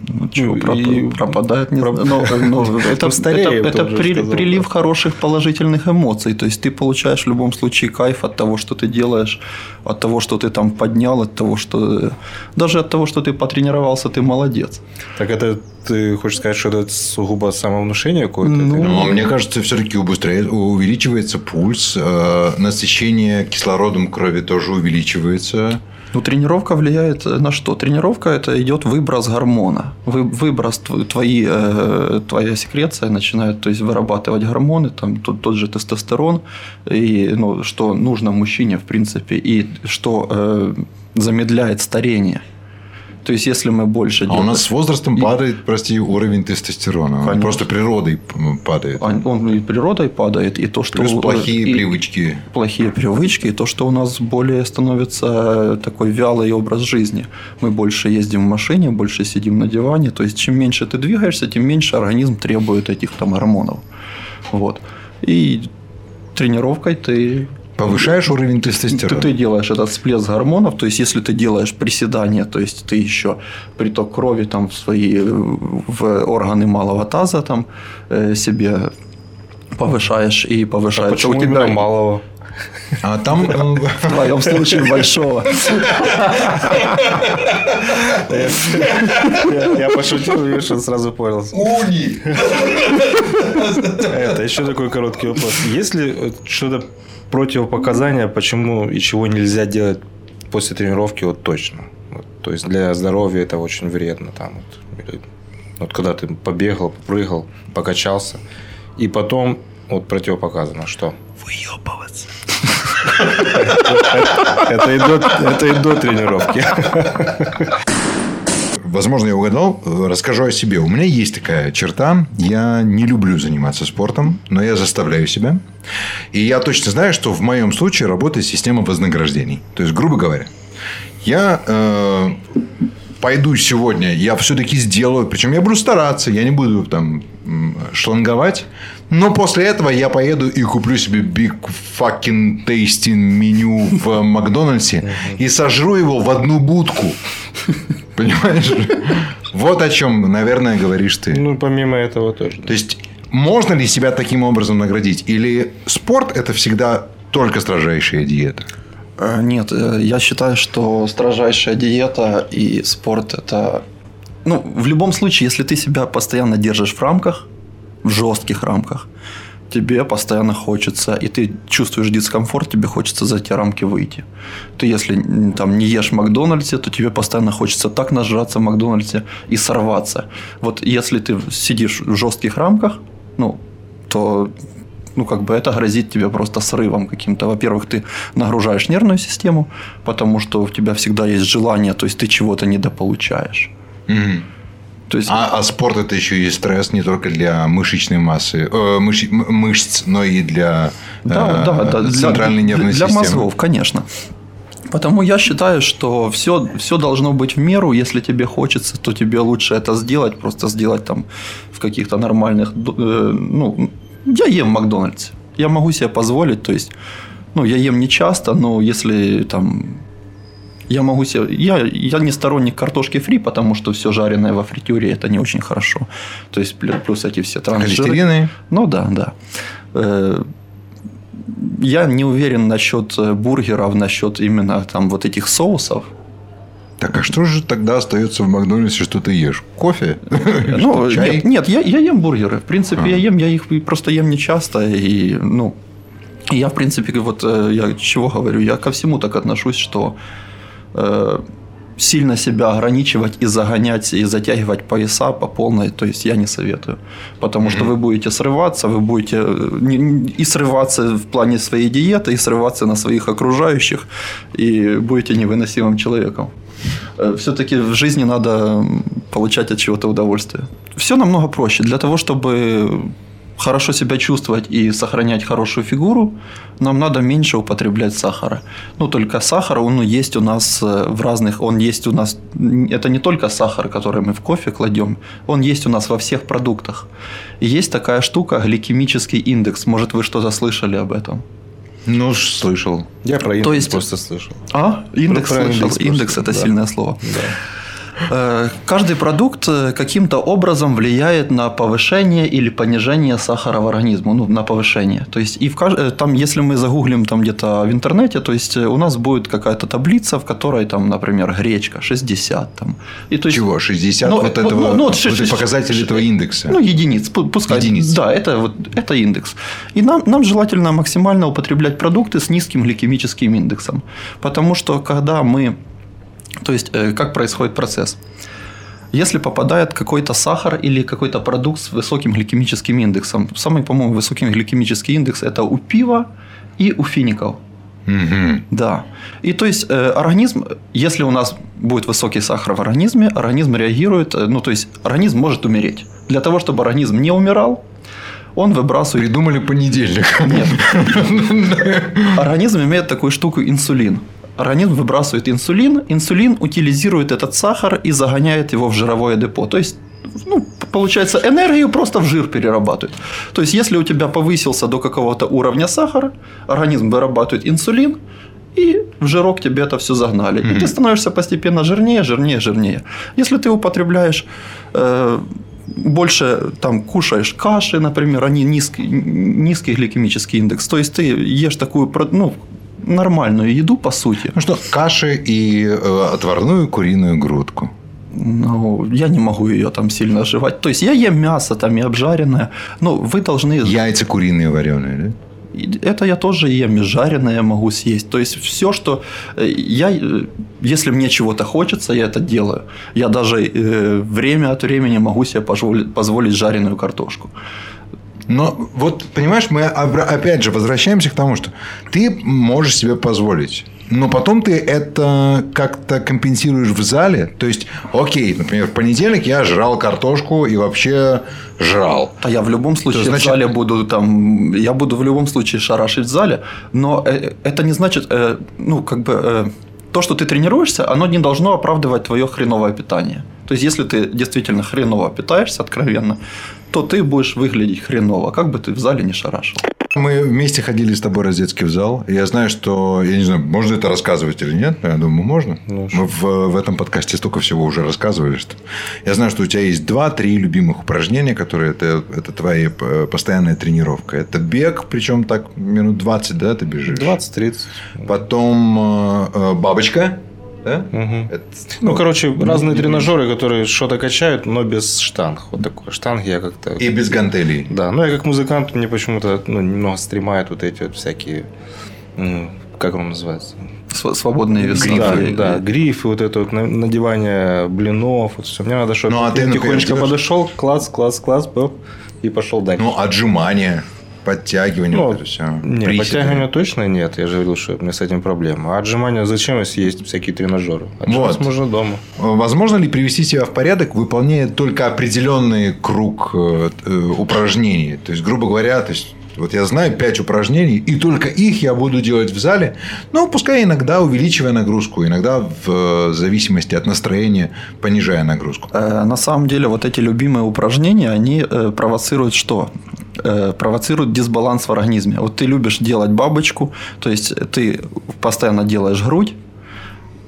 Ну, чего, Ну, проп- и- пропадает. Не проп- знаю. Но, но это, Ну, стареет, это, это при- сказал, прилив да. хороших положительных эмоций. То есть ты получаешь в любом случае кайф от того, что ты делаешь, от того, что ты там поднял, от того, что даже от того, что ты потренировался, ты молодец. Так это ты хочешь сказать, что это сугубо самовнушение какое-то? Ну, Это- Но мне кажется, все-таки убыстряет, увеличивается пульс, э, насыщение кислородом крови тоже увеличивается. Ну, тренировка влияет на что? Тренировка это идет выброс гормона. Вы, выброс тв- твои, э, твоя секреция начинает то есть, вырабатывать гормоны, там, тот, тот же тестостерон, и, ну, что нужно мужчине, в принципе, и что э, замедляет старение. То есть, если мы больше... А у делаем- нас с возрастом падает, прости, уровень тестостерона. Он Конечно. просто природой падает. Он он и природой падает, и то, что... Плюс плохие и- привычки. плохие привычки, и то, что у нас более становится такой вялый образ жизни. Мы больше ездим в машине, больше сидим на диване. То есть, чем меньше ты двигаешься, тем меньше организм требует этих там гормонов. Вот. И тренировкой ты Повышаешь уровень ты, тестостерона. ты делаешь этот всплеск гормонов, то есть если ты делаешь приседания, то есть ты еще приток крови там в свои в органы малого таза там э, себе повышаешь и повышаешь. Почему у тебя малого? А там э, в твоем случае большого. Я, пошутил, видишь, он сразу понял. уни. Это еще такой короткий вопрос. Есть ли э, что-то противопоказания, почему и чего нельзя делать после тренировки вот точно? Вот, то есть для здоровья это очень вредно. Там, вот, или, вот когда ты побегал, попрыгал, покачался, и потом вот противопоказано, что? Выебываться. Это и до, это и до тренировки. Возможно, я угадал. Расскажу о себе. У меня есть такая черта. Я не люблю заниматься спортом, но я заставляю себя. И я точно знаю, что в моем случае работает система вознаграждений. То есть, грубо говоря, я э, пойду сегодня, я все-таки сделаю, причем я буду стараться, я не буду там шланговать, но после этого я поеду и куплю себе big fucking tasty меню в Макдональдсе и сожру его в одну будку. Понимаешь? Вот о чем, наверное, говоришь ты. Ну, помимо этого тоже. То есть, можно ли себя таким образом наградить? Или спорт – это всегда только строжайшая диета? Э, Нет, э, я считаю, что строжайшая диета и спорт это... Ну, в любом случае, если ты себя постоянно держишь в рамках, в жестких рамках, тебе постоянно хочется, и ты чувствуешь дискомфорт, тебе хочется за эти рамки выйти. Ты если там не ешь в Макдональдсе, то тебе постоянно хочется так нажраться в Макдональдсе и сорваться. Вот если ты сидишь в жестких рамках, ну, то ну, как бы это грозит тебе просто срывом каким-то. Во-первых, ты нагружаешь нервную систему, потому что у тебя всегда есть желание, то есть ты чего-то недополучаешь. Мгм. То есть, А, а спорт это еще и стресс не только для мышечной массы, э, мыш- мышц, но и для, да, э, да, да, для- центральной нервной для системы. мозгов, конечно. Потому я считаю, что все, все должно быть в меру. Если тебе хочется, то тебе лучше это сделать, просто сделать там в каких-то нормальных... э, ну, я ем в Макдональдсе. Я могу себе позволить, то есть, ну, я ем не часто, но если там я могу себе... Я, я не сторонник картошки фри, потому что все жареное во фритюре это не очень хорошо. То есть плю- плюс эти все трансжиры. Холестерины. Ну да, да. Я не уверен насчет э, бургеров, насчет именно там вот этих соусов. Так а что же тогда остается в Макдональдсе, что ты ешь? Кофе? Ну, Чай? нет, нет, я, я ем бургеры. В принципе, А. я ем, я их просто ем не часто. И, ну, я, в принципе, вот э, я чего говорю, я ко всему так отношусь, что э, сильно себя ограничивать и загонять, и затягивать пояса по полной, то есть я не советую. Потому что вы будете срываться, вы будете э, и срываться в плане своей диеты, и срываться на своих окружающих, и будете невыносимым человеком. Все-таки в жизни надо получать от чего-то удовольствие. Все намного проще. Для того, чтобы хорошо себя чувствовать и сохранять хорошую фигуру, нам надо меньше употреблять сахара. Ну, только сахар, он есть у нас э, в разных, он есть у нас, это не только сахар, который мы в кофе кладем, он есть у нас во всех продуктах. И есть такая штука, гликемический индекс. Может, вы что-то слышали об этом? Ну, слышал. Я про То индекс есть- просто слышал. А? Индекс про слышал. индекс Индекс, просто, это да. сильное слово. Да. Э, Каждый продукт э, каким-то образом влияет на повышение или понижение сахара в организме, ну, на повышение. То есть, и в э, там, если мы загуглим там где-то в интернете, то есть, у нас будет какая-то таблица, в которой там, например, гречка 60 там. И, то есть, Чего? 60 Ну, вот этого ну, ну, вот ши- эти ши- показатели ши- этого индекса. Ну, единиц, пу- пускай. Единиц. Да, это, вот, это индекс. И нам, нам желательно максимально употреблять продукты с низким гликемическим индексом. Потому что, когда мы То есть, э, как происходит процесс? Если попадает какой-то сахар или какой-то продукт с высоким гликемическим индексом, самый, по-моему, высокий гликемический индекс это у пива и у фиников. Мгм. Да. И то есть э, организм, если у нас будет высокий сахар в организме, организм реагирует, э, ну то есть организм может умереть. Для того, чтобы организм не умирал, он выбрасывает Придумали понедельник. нет. Организм имеет такую штуку инсулин. Организм выбрасывает инсулин, инсулин утилизирует этот сахар и загоняет его в жировое депо. То есть, ну, получается, энергию просто в жир перерабатывает. То есть, если у тебя повысился до какого-то уровня сахара, организм вырабатывает инсулин, и в жирок тебе это все загнали. И ты становишься постепенно жирнее, жирнее, жирнее. Если ты употребляешь э, больше там кушаешь каши, например, они низкий, низкий гликемический индекс. То есть ты ешь такую ну, нормальную еду, по сути. Ну что, каши и э, отварную куриную грудку. Ну, я не могу ее там сильно жевать. То есть я ем мясо там и обжаренное, но вы должны... Яйца куриные вареные, да? Это я тоже ем, и жареное могу съесть. То есть все, что э, я, э, если мне чего-то хочется, я это делаю. Я даже э, время от времени могу себе позволить, позволить жареную картошку. Но вот, понимаешь, мы опять же возвращаемся к тому, что ты можешь себе позволить. Но потом ты это как-то компенсируешь в зале. То есть, окей, например, в понедельник я жрал картошку и вообще жрал. А я в любом случае значит- в зале буду там, я буду в любом случае шарашить в зале, но э, это не значит, э, ну как бы э, то, что ты тренируешься, оно не должно оправдывать твое хреновое питание. То есть, если ты действительно хреново питаешься, откровенно, то ты будешь выглядеть хреново, как бы ты в зале не шарашил. Мы вместе ходили с тобой раздетский в зал. И я знаю, что... Я не знаю, можно это рассказывать или нет. но Я думаю, можно. Ну, Мы в, в этом подкасте столько всего уже рассказывали. Что... Я знаю, что у тебя есть два-три любимых упражнения, которые... Это, это твоя э, постоянная тренировка. Это бег, причем так минут 20, да, ты бежишь? 20-30. Потом э, э, бабочка. Да? Мгм. Это, Ну, короче, разные тренажеры, которые что-то качают, но без штанг. Вот такое. Штанги я как-то... И без гантелей. Да, ну я как музыкант, мне почему-то ну, немного стремает вот эти вот всякие... Как он называется? Св- Свободные весы. Да, И- да, грифы, вот это вот на- надевание блинов, вот все. Мне надо, чтобы Ну, а ты, например, тихонечко делаешь? подошел, класс, класс, класс, бэп, и пошел дальше. Ну, отжимания, подтягивания. Ну, вот все. Не, подтягивания точно нет, я же говорил, что у меня с этим проблема. А отжимания зачем, если есть всякие тренажеры? Отжиматься Вот. можно дома. Возможно ли привести себя в порядок, выполняя только определенный круг э, э, упражнений? То есть, грубо говоря, то есть, вот я знаю 5 упражнений, и только их я буду делать в зале, но пускай иногда увеличивая нагрузку, иногда в э, зависимости от настроения понижая нагрузку. Э, На самом деле, вот эти любимые упражнения, они э, провоцируют что? Провоцируют дисбаланс в организме. Вот ты любишь делать бабочку, то есть ты постоянно делаешь грудь,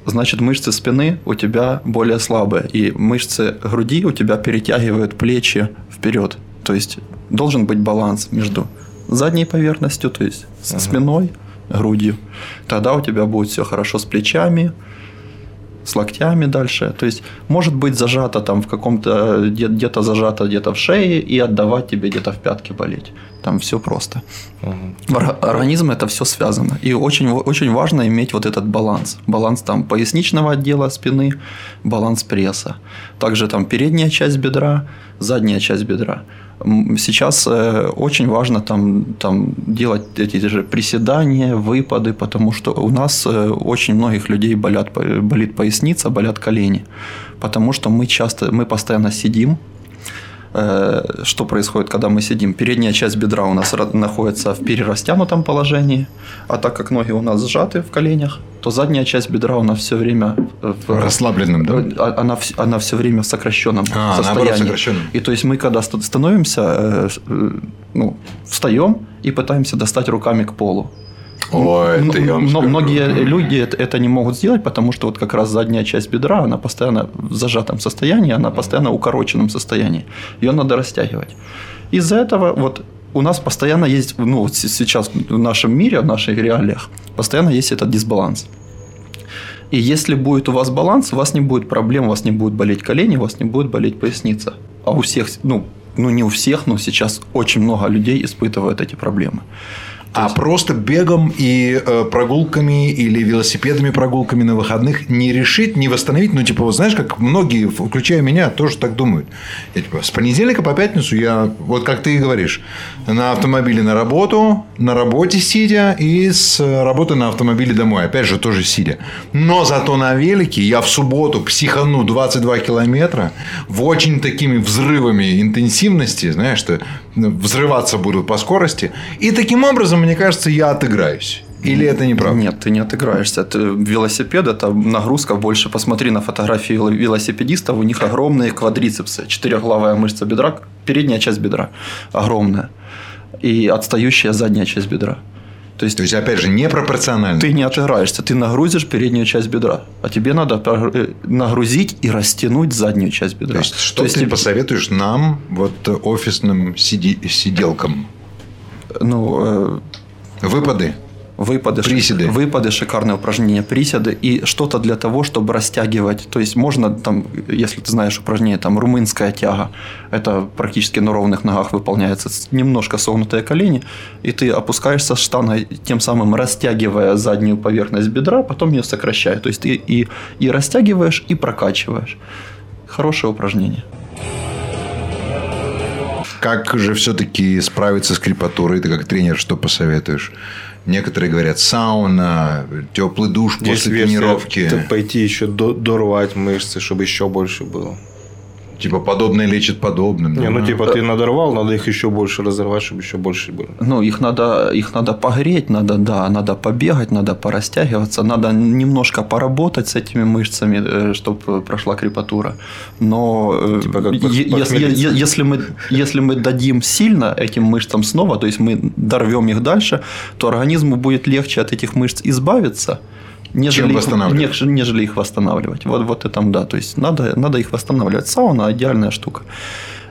значит мышцы спины у тебя более слабые, и мышцы груди у тебя перетягивают плечи вперед. То есть должен быть баланс между задней поверхностью, то есть со спиной, грудью. Тогда у тебя будет все хорошо с плечами, с локтями дальше. То есть может быть зажато там в каком-то где- где-то зажато где-то в шее и отдавать тебе где-то в пятке болеть. Там все просто. Ор- организм это все связано. И очень, очень важно иметь вот этот баланс. Баланс там поясничного отдела спины, баланс пресса. Также там передняя часть бедра, задняя часть бедра. Сейчас э, очень важно там, там делать эти же приседания, выпады, потому что у нас э, очень многих людей болят, болит поясница, болят колени. Потому что мы часто, мы постоянно сидим, что происходит, когда мы сидим. Передняя часть бедра у нас находится в перерастянутом положении, а так как ноги у нас сжаты в коленях, то задняя часть бедра у нас все время в, Расслабленным, да? а- она, она все время в сокращенном А, состоянии. сокращенном. И то есть мы, когда ст- становимся, э, э, ну, встаем и пытаемся достать руками к полу. Ой, М- это я но многие люди это, не могут сделать, потому что вот как раз задняя часть бедра, она постоянно в зажатом состоянии, она постоянно в укороченном состоянии. Ее надо растягивать. Из-за этого вот у нас постоянно есть, ну вот сейчас в нашем мире, в наших реалиях, постоянно есть этот дисбаланс. И если будет у вас баланс, у вас не будет проблем, у вас не будет болеть колени, у вас не будет болеть поясница. А у всех, ну, ну не у всех, но сейчас очень много людей испытывают эти проблемы. А просто бегом и э, прогулками или велосипедами прогулками на выходных не решить, не восстановить. Ну, типа, вот знаешь, как многие, включая меня, тоже так думают. Я, типа, с понедельника по пятницу я, вот как ты и говоришь, на автомобиле на работу, на работе сидя и с работы на автомобиле домой. Опять же, тоже сидя. Но зато на велике я в субботу психану 22 километра в очень такими взрывами интенсивности, знаешь, что взрываться буду по скорости. И таким образом, мне кажется, я отыграюсь. Или это неправда? Нет, ты не отыграешься. Ты, велосипед – это нагрузка больше. Посмотри на фотографии велосипедистов. У них огромные квадрицепсы. Четырехглавая мышца бедра, передняя часть бедра огромная. И отстающая задняя часть бедра. То есть, То есть, опять же, непропорционально. Ты не отыграешься, ты нагрузишь переднюю часть бедра, а тебе надо э, нагрузить и растянуть заднюю часть бедра. То есть, что То есть, ты тебе... посоветуешь нам, вот офисным сиди... сиделкам? Ну, выпады. Выпады, приседы. выпады, шикарные упражнения, приседы и что-то для того, чтобы растягивать. То есть можно там, если ты знаешь упражнение, там румынская тяга, это практически на ровных ногах выполняется, немножко согнутые колени, и ты опускаешься с штангой, тем самым растягивая заднюю поверхность бедра, потом ее сокращая. То есть ты и, и растягиваешь, и прокачиваешь. Хорошее упражнение. Как же все-таки справиться с крепатурой? Ты как тренер что посоветуешь? Некоторые говорят сауна, теплый душ Есть после тренировки. Пойти еще дорвать мышцы, чтобы еще больше было. Типа подобное лечит подобным. Не, ну типа ты надорвал, надо их еще больше разорвать, чтобы еще больше было. Ну, их надо, их надо погреть, надо, да, надо побегать, надо порастягиваться, надо немножко поработать с этими мышцами, э, чтобы прошла крепатура. Но э, типа как если, если, мы, если мы дадим сильно этим мышцам снова, то есть мы дорвем их дальше, то организму будет легче от этих мышц избавиться нежели, Чем восстанавливать? Их, нежели их восстанавливать. Вот, вот это да. То есть надо, надо их восстанавливать. Сауна идеальная штука.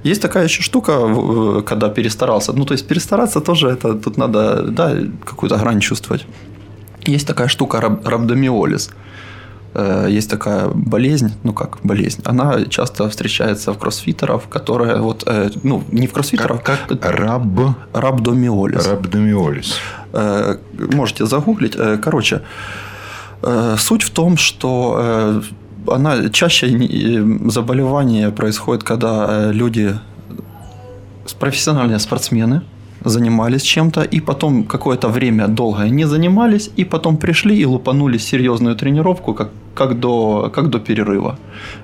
Есть такая еще штука, когда перестарался. Ну, то есть перестараться тоже это тут надо да, какую-то грань чувствовать. Есть такая штука раб, рабдомиолиз. Э, есть такая болезнь, ну как болезнь, она часто встречается в кроссфитеров, которая вот, э, ну не в кроссфитеров, как, как раб... рабдомиолиз. Рабдомиолиз. Э, можете загуглить. Короче, Э, суть в том, что э, она чаще э, заболевание происходит, когда люди профессиональные спортсмены занимались чем-то, и потом какое-то время долгое не занимались, и потом пришли и лупанули серьезную тренировку, как, как, до, как до перерыва.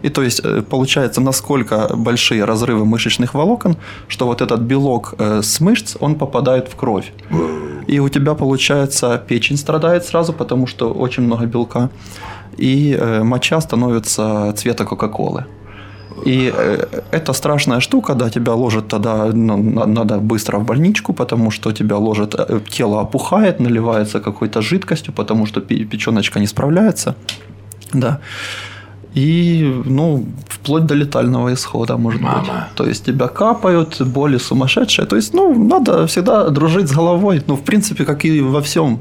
И то есть получается, насколько большие разрывы мышечных волокон, что вот этот белок с мышц, он попадает в кровь и у тебя, получается, печень страдает сразу, потому что очень много белка, и э, моча становится цвета Кока-Колы. И э, это страшная штука, да, тебя ложат тогда, ну, надо быстро в больничку, потому что тебя ложат, э, тело опухает, наливается какой-то жидкостью, потому что печеночка не справляется, да. И, ну, вплоть до летального исхода, может Мама. быть. То есть тебя капают, боли сумасшедшие. То есть, ну, надо всегда дружить с головой. Ну, в принципе, как и во всем.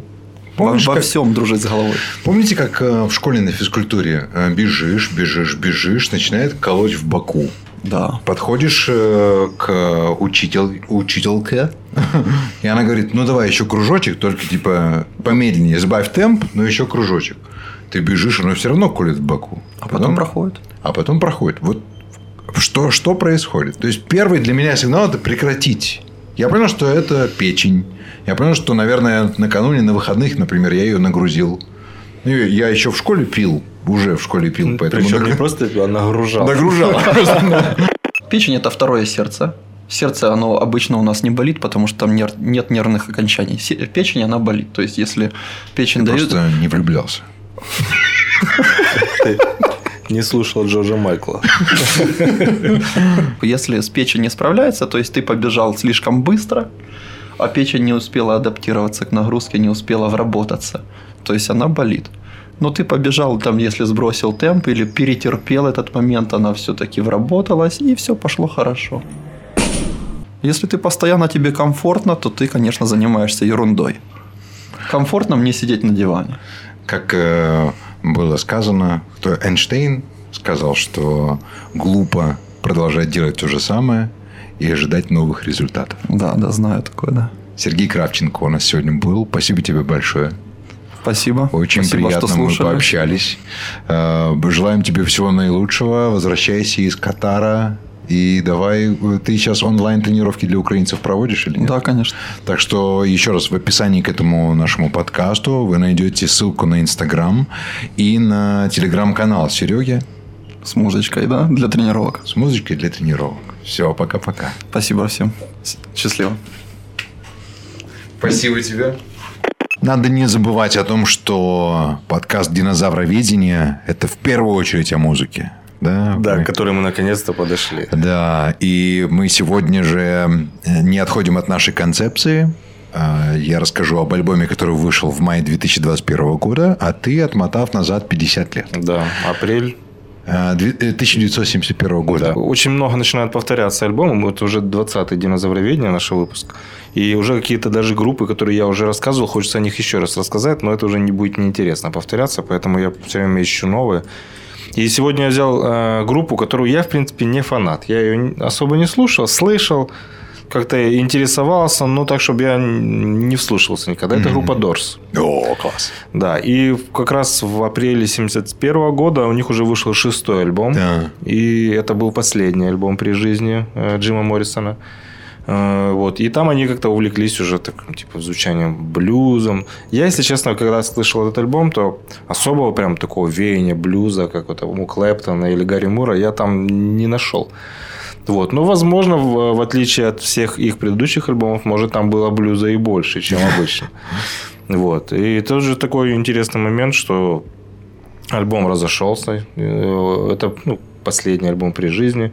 Помнишь, во, во как... всем дружить с головой. Помните, как э, в школе на физкультуре э, бежишь, бежишь, бежишь, начинает колоть в боку. Да. Подходишь э, к учитель, учительке, и она говорит, ну давай еще кружочек, только типа помедленнее, сбавь темп, но еще кружочек ты бежишь, оно все равно колет в боку. А потом, потом проходит. А потом проходит. Вот что, что происходит? То есть, первый для меня сигнал – это прекратить. Я понял, что это печень. Я понял, что, наверное, накануне на выходных, например, я ее нагрузил. Ну, я еще в школе пил. Уже в школе пил. Поэтому Причем нагру... не просто пил, а нагружал. Нагружал. Печень – это второе сердце. Сердце, оно обычно у нас не болит, потому что там нет нервных окончаний. Печень, она болит. То есть, если печень дает... просто не влюблялся. Ты не слушал Джорджа Майкла. Если с печень не справляется, то есть ты побежал слишком быстро, а печень не успела адаптироваться к нагрузке, не успела вработаться. То есть она болит. Но ты побежал там, если сбросил темп или перетерпел этот момент, она все-таки вработалась, и все пошло хорошо. Если ты постоянно тебе комфортно, то ты, конечно, занимаешься ерундой. Комфортно мне сидеть на диване как э, было сказано, кто Эйнштейн сказал, что глупо продолжать делать то же самое и ожидать новых результатов. Да, да, знаю такое, да. Сергей Кравченко у нас сегодня был. Спасибо тебе большое. Спасибо. Очень Спасибо, приятно что мы слушали. пообщались. Э, Желаем тебе всего наилучшего. Возвращайся из Катара. И давай, ты сейчас онлайн-тренировки для украинцев проводишь или нет? Да, конечно. Так что еще раз в описании к этому нашему подкасту вы найдете ссылку на Инстаграм и на Телеграм-канал Сереги С музычкой, да, для тренировок. с музычкой для тренировок. Все, пока-пока. Спасибо всем. Счастливо. Спасибо тебе. Надо не забывать о том, что подкаст «Динозавроведение» – это в первую очередь о музыке. Да, Да, Мы- к которой мы наконец-то подошли. Да, и мы сегодня же э, не отходим от нашей концепции. А, Я расскажу об альбоме, который вышел в мае 2021 года, а ты, отмотав назад 50 лет. Да, апрель. А, две- э, 1971 года. Да. Очень много начинают повторяться альбомы. Это уже 20-й динозавроведение наш выпуск. И уже какие-то даже группы, которые я уже рассказывал, хочется о них еще раз рассказать, но это уже не будет неинтересно повторяться, поэтому я все время ищу новые. И сегодня я взял э, группу, которую я, в принципе, не фанат. Я ее особо не слушал, слышал, как-то интересовался, но так, чтобы я не вслушивался никогда. Это группа Doors. О, класс. Да, и как раз в апреле 71 года у них уже вышел шестой альбом. Да. И это был последний альбом при жизни э, Джима Моррисона. Э, Вот. И там они как-то увлеклись уже таким, типа, звучанием блюзом. Я, если честно, когда слышал этот альбом, то особого прям такого веяния блюза, как вот у Клэптона или Гарри Мура, я там не нашел. Вот. Но, возможно, в, в отличие от всех их предыдущих альбомов, может, там было блюза и больше, чем обычно. Вот. И тоже такой интересный момент, что альбом разошелся. Э, Это ну, последний альбом при жизни.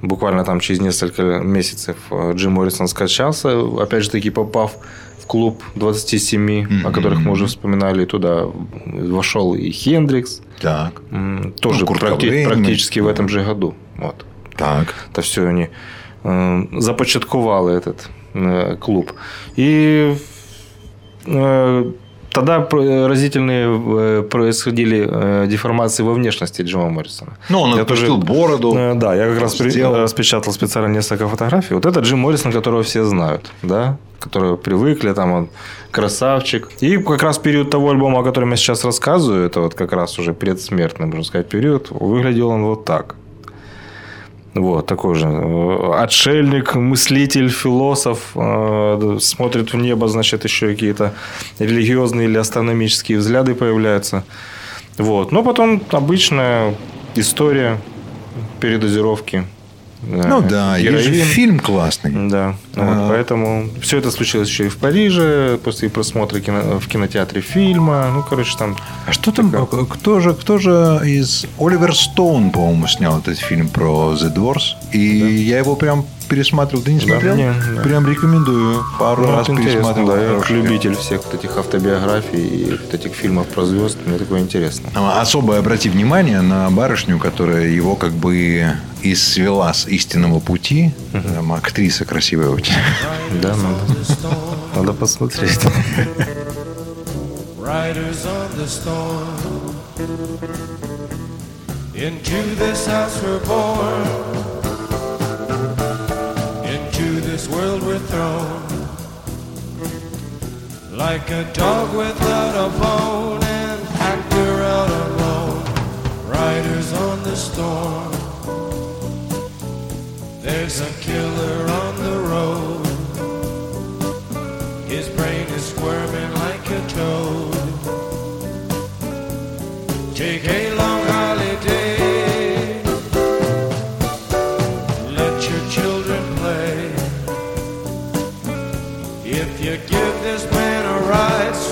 Буквально там через несколько месяцев э, Джим Моррисон скачался, опять же таки попав в клуб 27, о которых мы уже вспоминали. Туда вошел и Хендрикс, Так, тоже Ну, практи- практически в этом же году. Вот. Так. Это все они э, започаткували этот э, клуб. И э, тогда разительные э, происходили э, деформации во внешности Джима Моррисона. Ну, он Я отпустил тоже- бороду. Э, Да, я как раз Сделал. распечатал специально несколько фотографий. Вот это Джим Моррисон, которого все знают, да, которые привыкли, там он красавчик. И как раз период того альбома, о котором я сейчас рассказываю, это вот как раз уже предсмертный, можно сказать, период, выглядел он вот так. Вот, такой же э, отшельник, мыслитель, философ, э, смотрит в небо, значит, еще какие-то религиозные или астрономические взгляды появляются. Вот. Но потом обычная история передозировки. Ну да, есть же фильм классный. Да, вот, А. поэтому все это случилось еще и в Париже после просмотра кино- в кинотеатре фильма. Ну, короче, там А что там, Такая. кто же, кто же из... Оливер Стоун, по-моему, снял этот фильм про The Doors. И я его прям пересматривал. Ты не Да, смотрел? не, да. Прям рекомендую. Пару Ну, раз пересматривал. да, я как Хороший любитель всех вот этих автобиографий и вот этих фильмов про звезд, мне такое интересно. А, Особо обрати внимание на барышню, которая его как бы и свела с истинного пути. Там актриса красивая очень. Да, надо, надо посмотреть. riders on the storm. Into this house we're born. This world we're thrown. Like a dog without a bone and actor out alone. Riders on the storm. There's a killer on the road. His brain is squirming like a toad. Take a your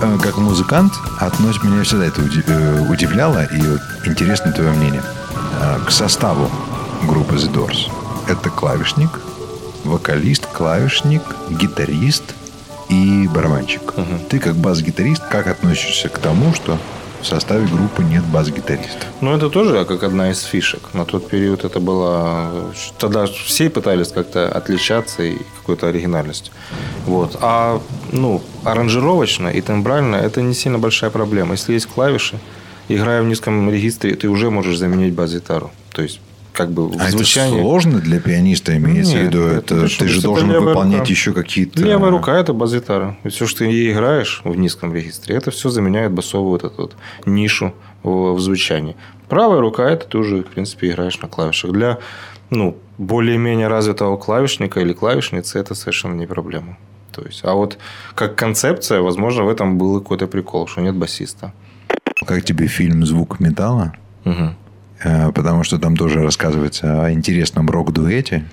Как э, как музыкант, относишь, меня всегда это э, удивляло, и вот интересно твое мнение, э, к составу группы The Doors. Это клавишник, вокалист, клавишник, гитарист и барабанщик. Ты как бас-гитарист, как относишься к тому, что в составе группы нет бас-гитариста? Ну, это тоже как одна из фишек. На тот период это было... Тогда все пытались как-то отличаться и какой-то оригинальностью. Вот. А, ну, аранжировочно и тембрально это не сильно большая проблема. Если есть клавиши, играя в низком регистре, ты уже можешь заменить бас-гитару. То есть, как бы в А звучании... это сложно для пианиста, имеется в Нет, виду? это Это, ты же должен выполнять рука. еще какие-то... Левая рука – это бас-гитара. И все, что ты ей играешь в низком регистре, это все заменяет басовую вот эту вот нишу в, в звучании. Правая рука – это ты уже, в принципе, играешь на клавишах. Для ну, более-менее развитого клавишника или клавишницы это совершенно не проблема. То есть, а вот как концепция, возможно, в этом был какой-то прикол, что нет басиста. Как тебе фильм «Звук металла»? Э, Потому что там тоже рассказывается о интересном рок-дуэте.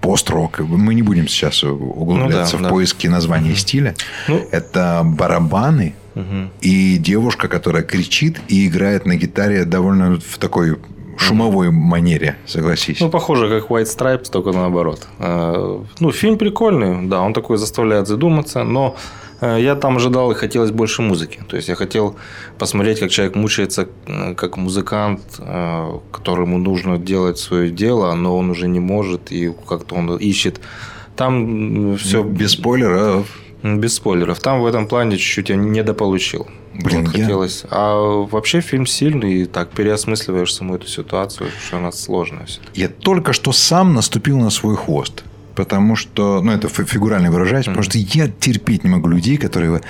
Пост-рок. Мы не будем сейчас углубляться Ну да, в да. поиски названия стиля. Ну. Это барабаны Мгм. и девушка, которая кричит и играет на гитаре довольно в такой шумовой манере, согласись. Ну, похоже, как White Stripes, только наоборот. Э, Ну, фильм прикольный, да, он такой заставляет задуматься, но э, я там ожидал и хотелось больше музыки. То есть, я хотел посмотреть, как человек мучается, э, как музыкант, э, которому нужно делать свое дело, но он уже не может, и как-то он ищет. Там все Без спойлеров. Без спойлеров. Там в этом плане чуть-чуть я недополучил. Блин, Вот я- хотелось. А вообще фильм сильный, и так переосмысливаешь саму эту ситуацию, что она сложная все Я только что сам наступил на свой хвост. Потому что, ну, это фи- фигурально выражаясь, потому что я терпеть не могу людей, которые...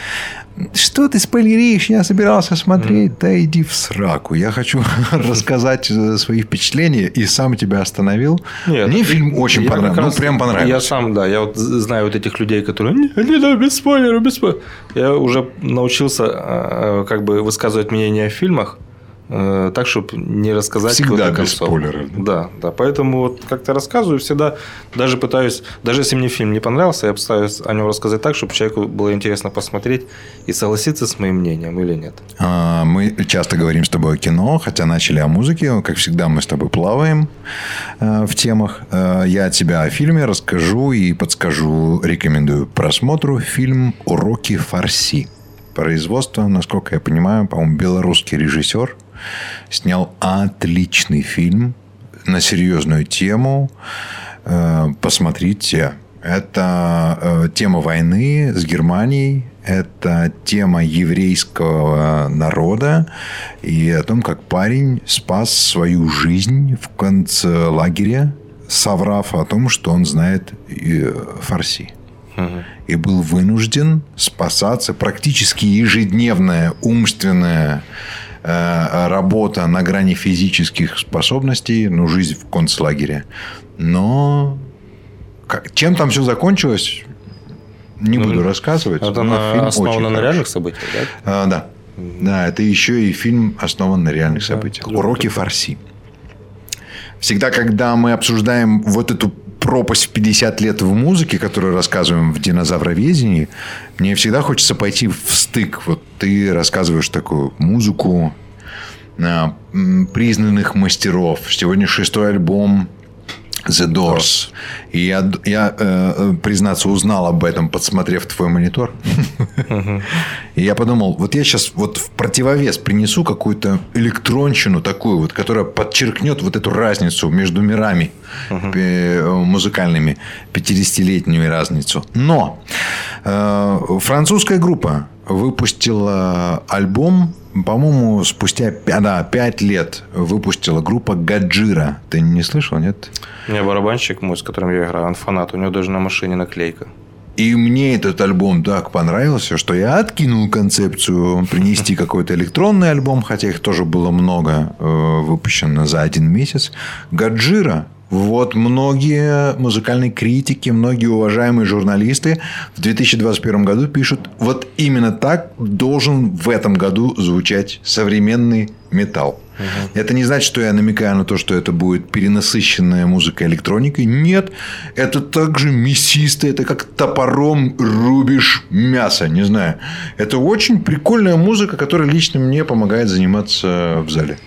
Что ты спойлеришь? Я собирался смотреть. Да иди в сраку. Я хочу рассказать э, свои впечатления и сам тебя остановил. Нет, Мне фильм очень я понравился. Ну, раз- прям понравился. Я сам, да, я вот знаю вот этих людей, которые не, не, да, без спойлеров, без спойлеров. Я уже научился э, как бы высказывать мнение о фильмах э, так, чтобы не рассказать Всегда без спойлеров, да? Да. Поэтому вот как-то рассказываю всегда, даже пытаюсь, даже если мне фильм не понравился, я пытаюсь о нем рассказать так, чтобы человеку было интересно посмотреть и согласиться с моим мнением или нет. А, Мы часто говорим с тобой о кино, хотя начали о музыке. Как всегда, мы с тобой плаваем э, в темах. Э, Я тебя о фильме расскажу и подскажу, рекомендую просмотру фильм «Уроки фарси». Производство, насколько я понимаю, по-моему, белорусский режиссер снял отличный фильм на серьезную тему. Э, Посмотрите. Это э, тема войны с Германией. Это тема еврейского народа и о том, как парень спас свою жизнь в концлагере, соврав о том, что он знает э, фарси и был вынужден спасаться. Практически ежедневная умственная работа на грани физических способностей, ну, жизнь в концлагере. Но как- чем там все закончилось, не буду рассказывать. Это но фильм основано на хороший. реальных событиях, да? А, да. Да, это еще и фильм основан на реальных событиях. люблю Уроки фарси. Всегда, когда мы обсуждаем вот эту пропасть в 50 лет в музыке, которую рассказываем в динозавроведении, мне всегда хочется пойти в стык. Вот ты рассказываешь такую музыку а, признанных мастеров. Сегодня шестой альбом The Doors. И я, я э, э, признаться, узнал об этом, подсмотрев твой монитор. И я подумал, вот я сейчас вот в противовес принесу какую-то электронщину такую вот, которая подчеркнет вот эту разницу между мирами э, музыкальными, 50-летнюю разницу. Но э, французская группа выпустила альбом, по-моему, спустя пя- да, 5 лет выпустила группа Гаджира. Ты не слышал, нет? У меня барабанщик мой, с которым я играю, он фанат. У него даже на машине наклейка. И мне этот альбом так понравился, что я откинул концепцию принести какой-то электронный альбом, хотя их тоже было много э, выпущено за один месяц. Гаджира. Вот многие музыкальные критики, многие уважаемые журналисты в 2021 году пишут, вот именно так должен в этом году звучать современный металл. Это не значит, что я намекаю на то, что это будет перенасыщенная музыка электроникой. Нет, это также мясисто, это как топором рубишь мясо, не знаю. Это очень прикольная музыка, которая лично мне помогает заниматься в зале.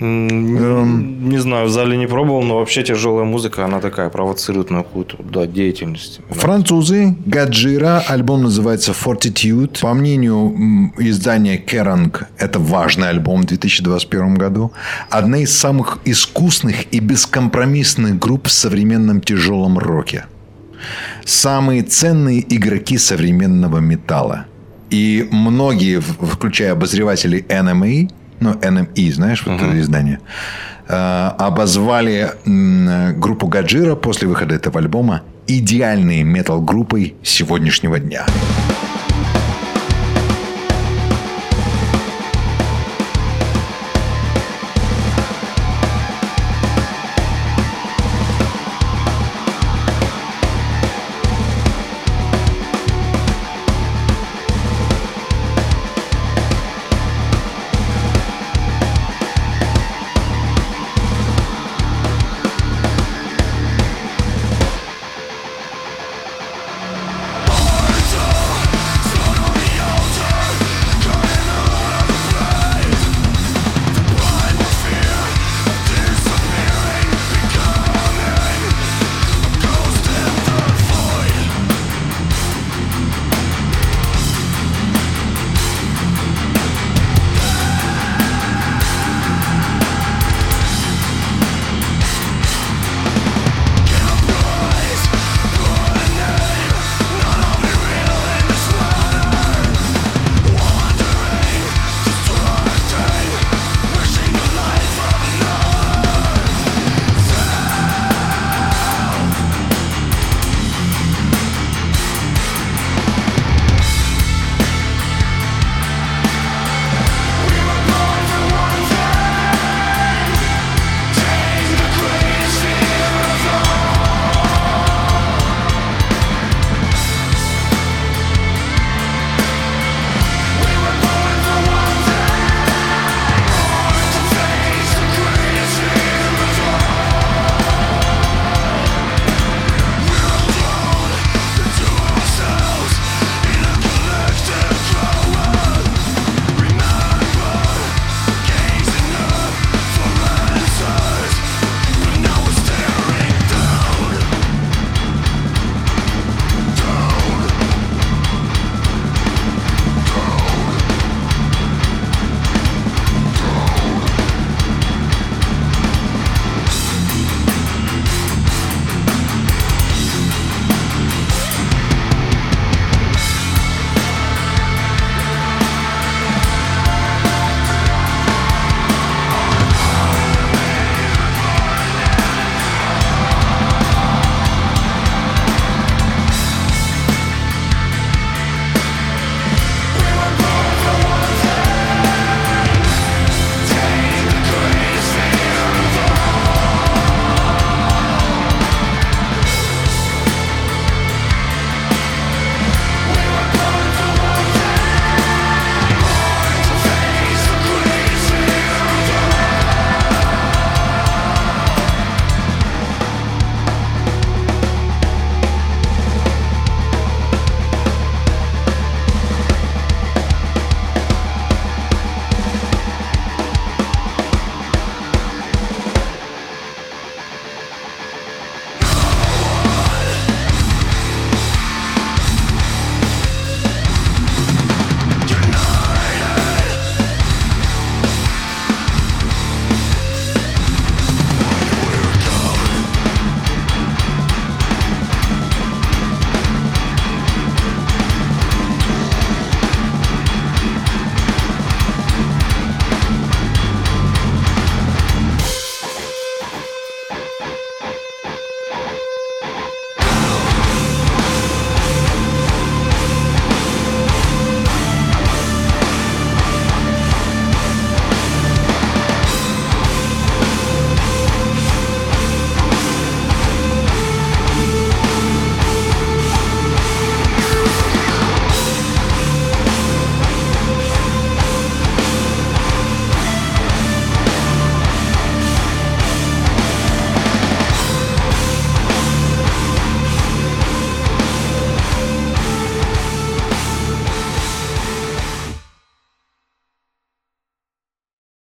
М, Не знаю, в зале не пробовал, но вообще тяжелая музыка, она такая, провоцирует на какую-то да, деятельность. Французы, Гаджира, альбом называется Fortitude. По мнению издания Kerrang, это важный альбом в 2021 году. Одна из самых искусных и бескомпромиссных групп в современном тяжелом роке. Самые ценные игроки современного металла. И многие, включая обозревателей NME, ну, NME, знаешь, вот это издание, э, обозвали группу Гаджира после выхода этого альбома идеальной метал-группой сегодняшнего дня.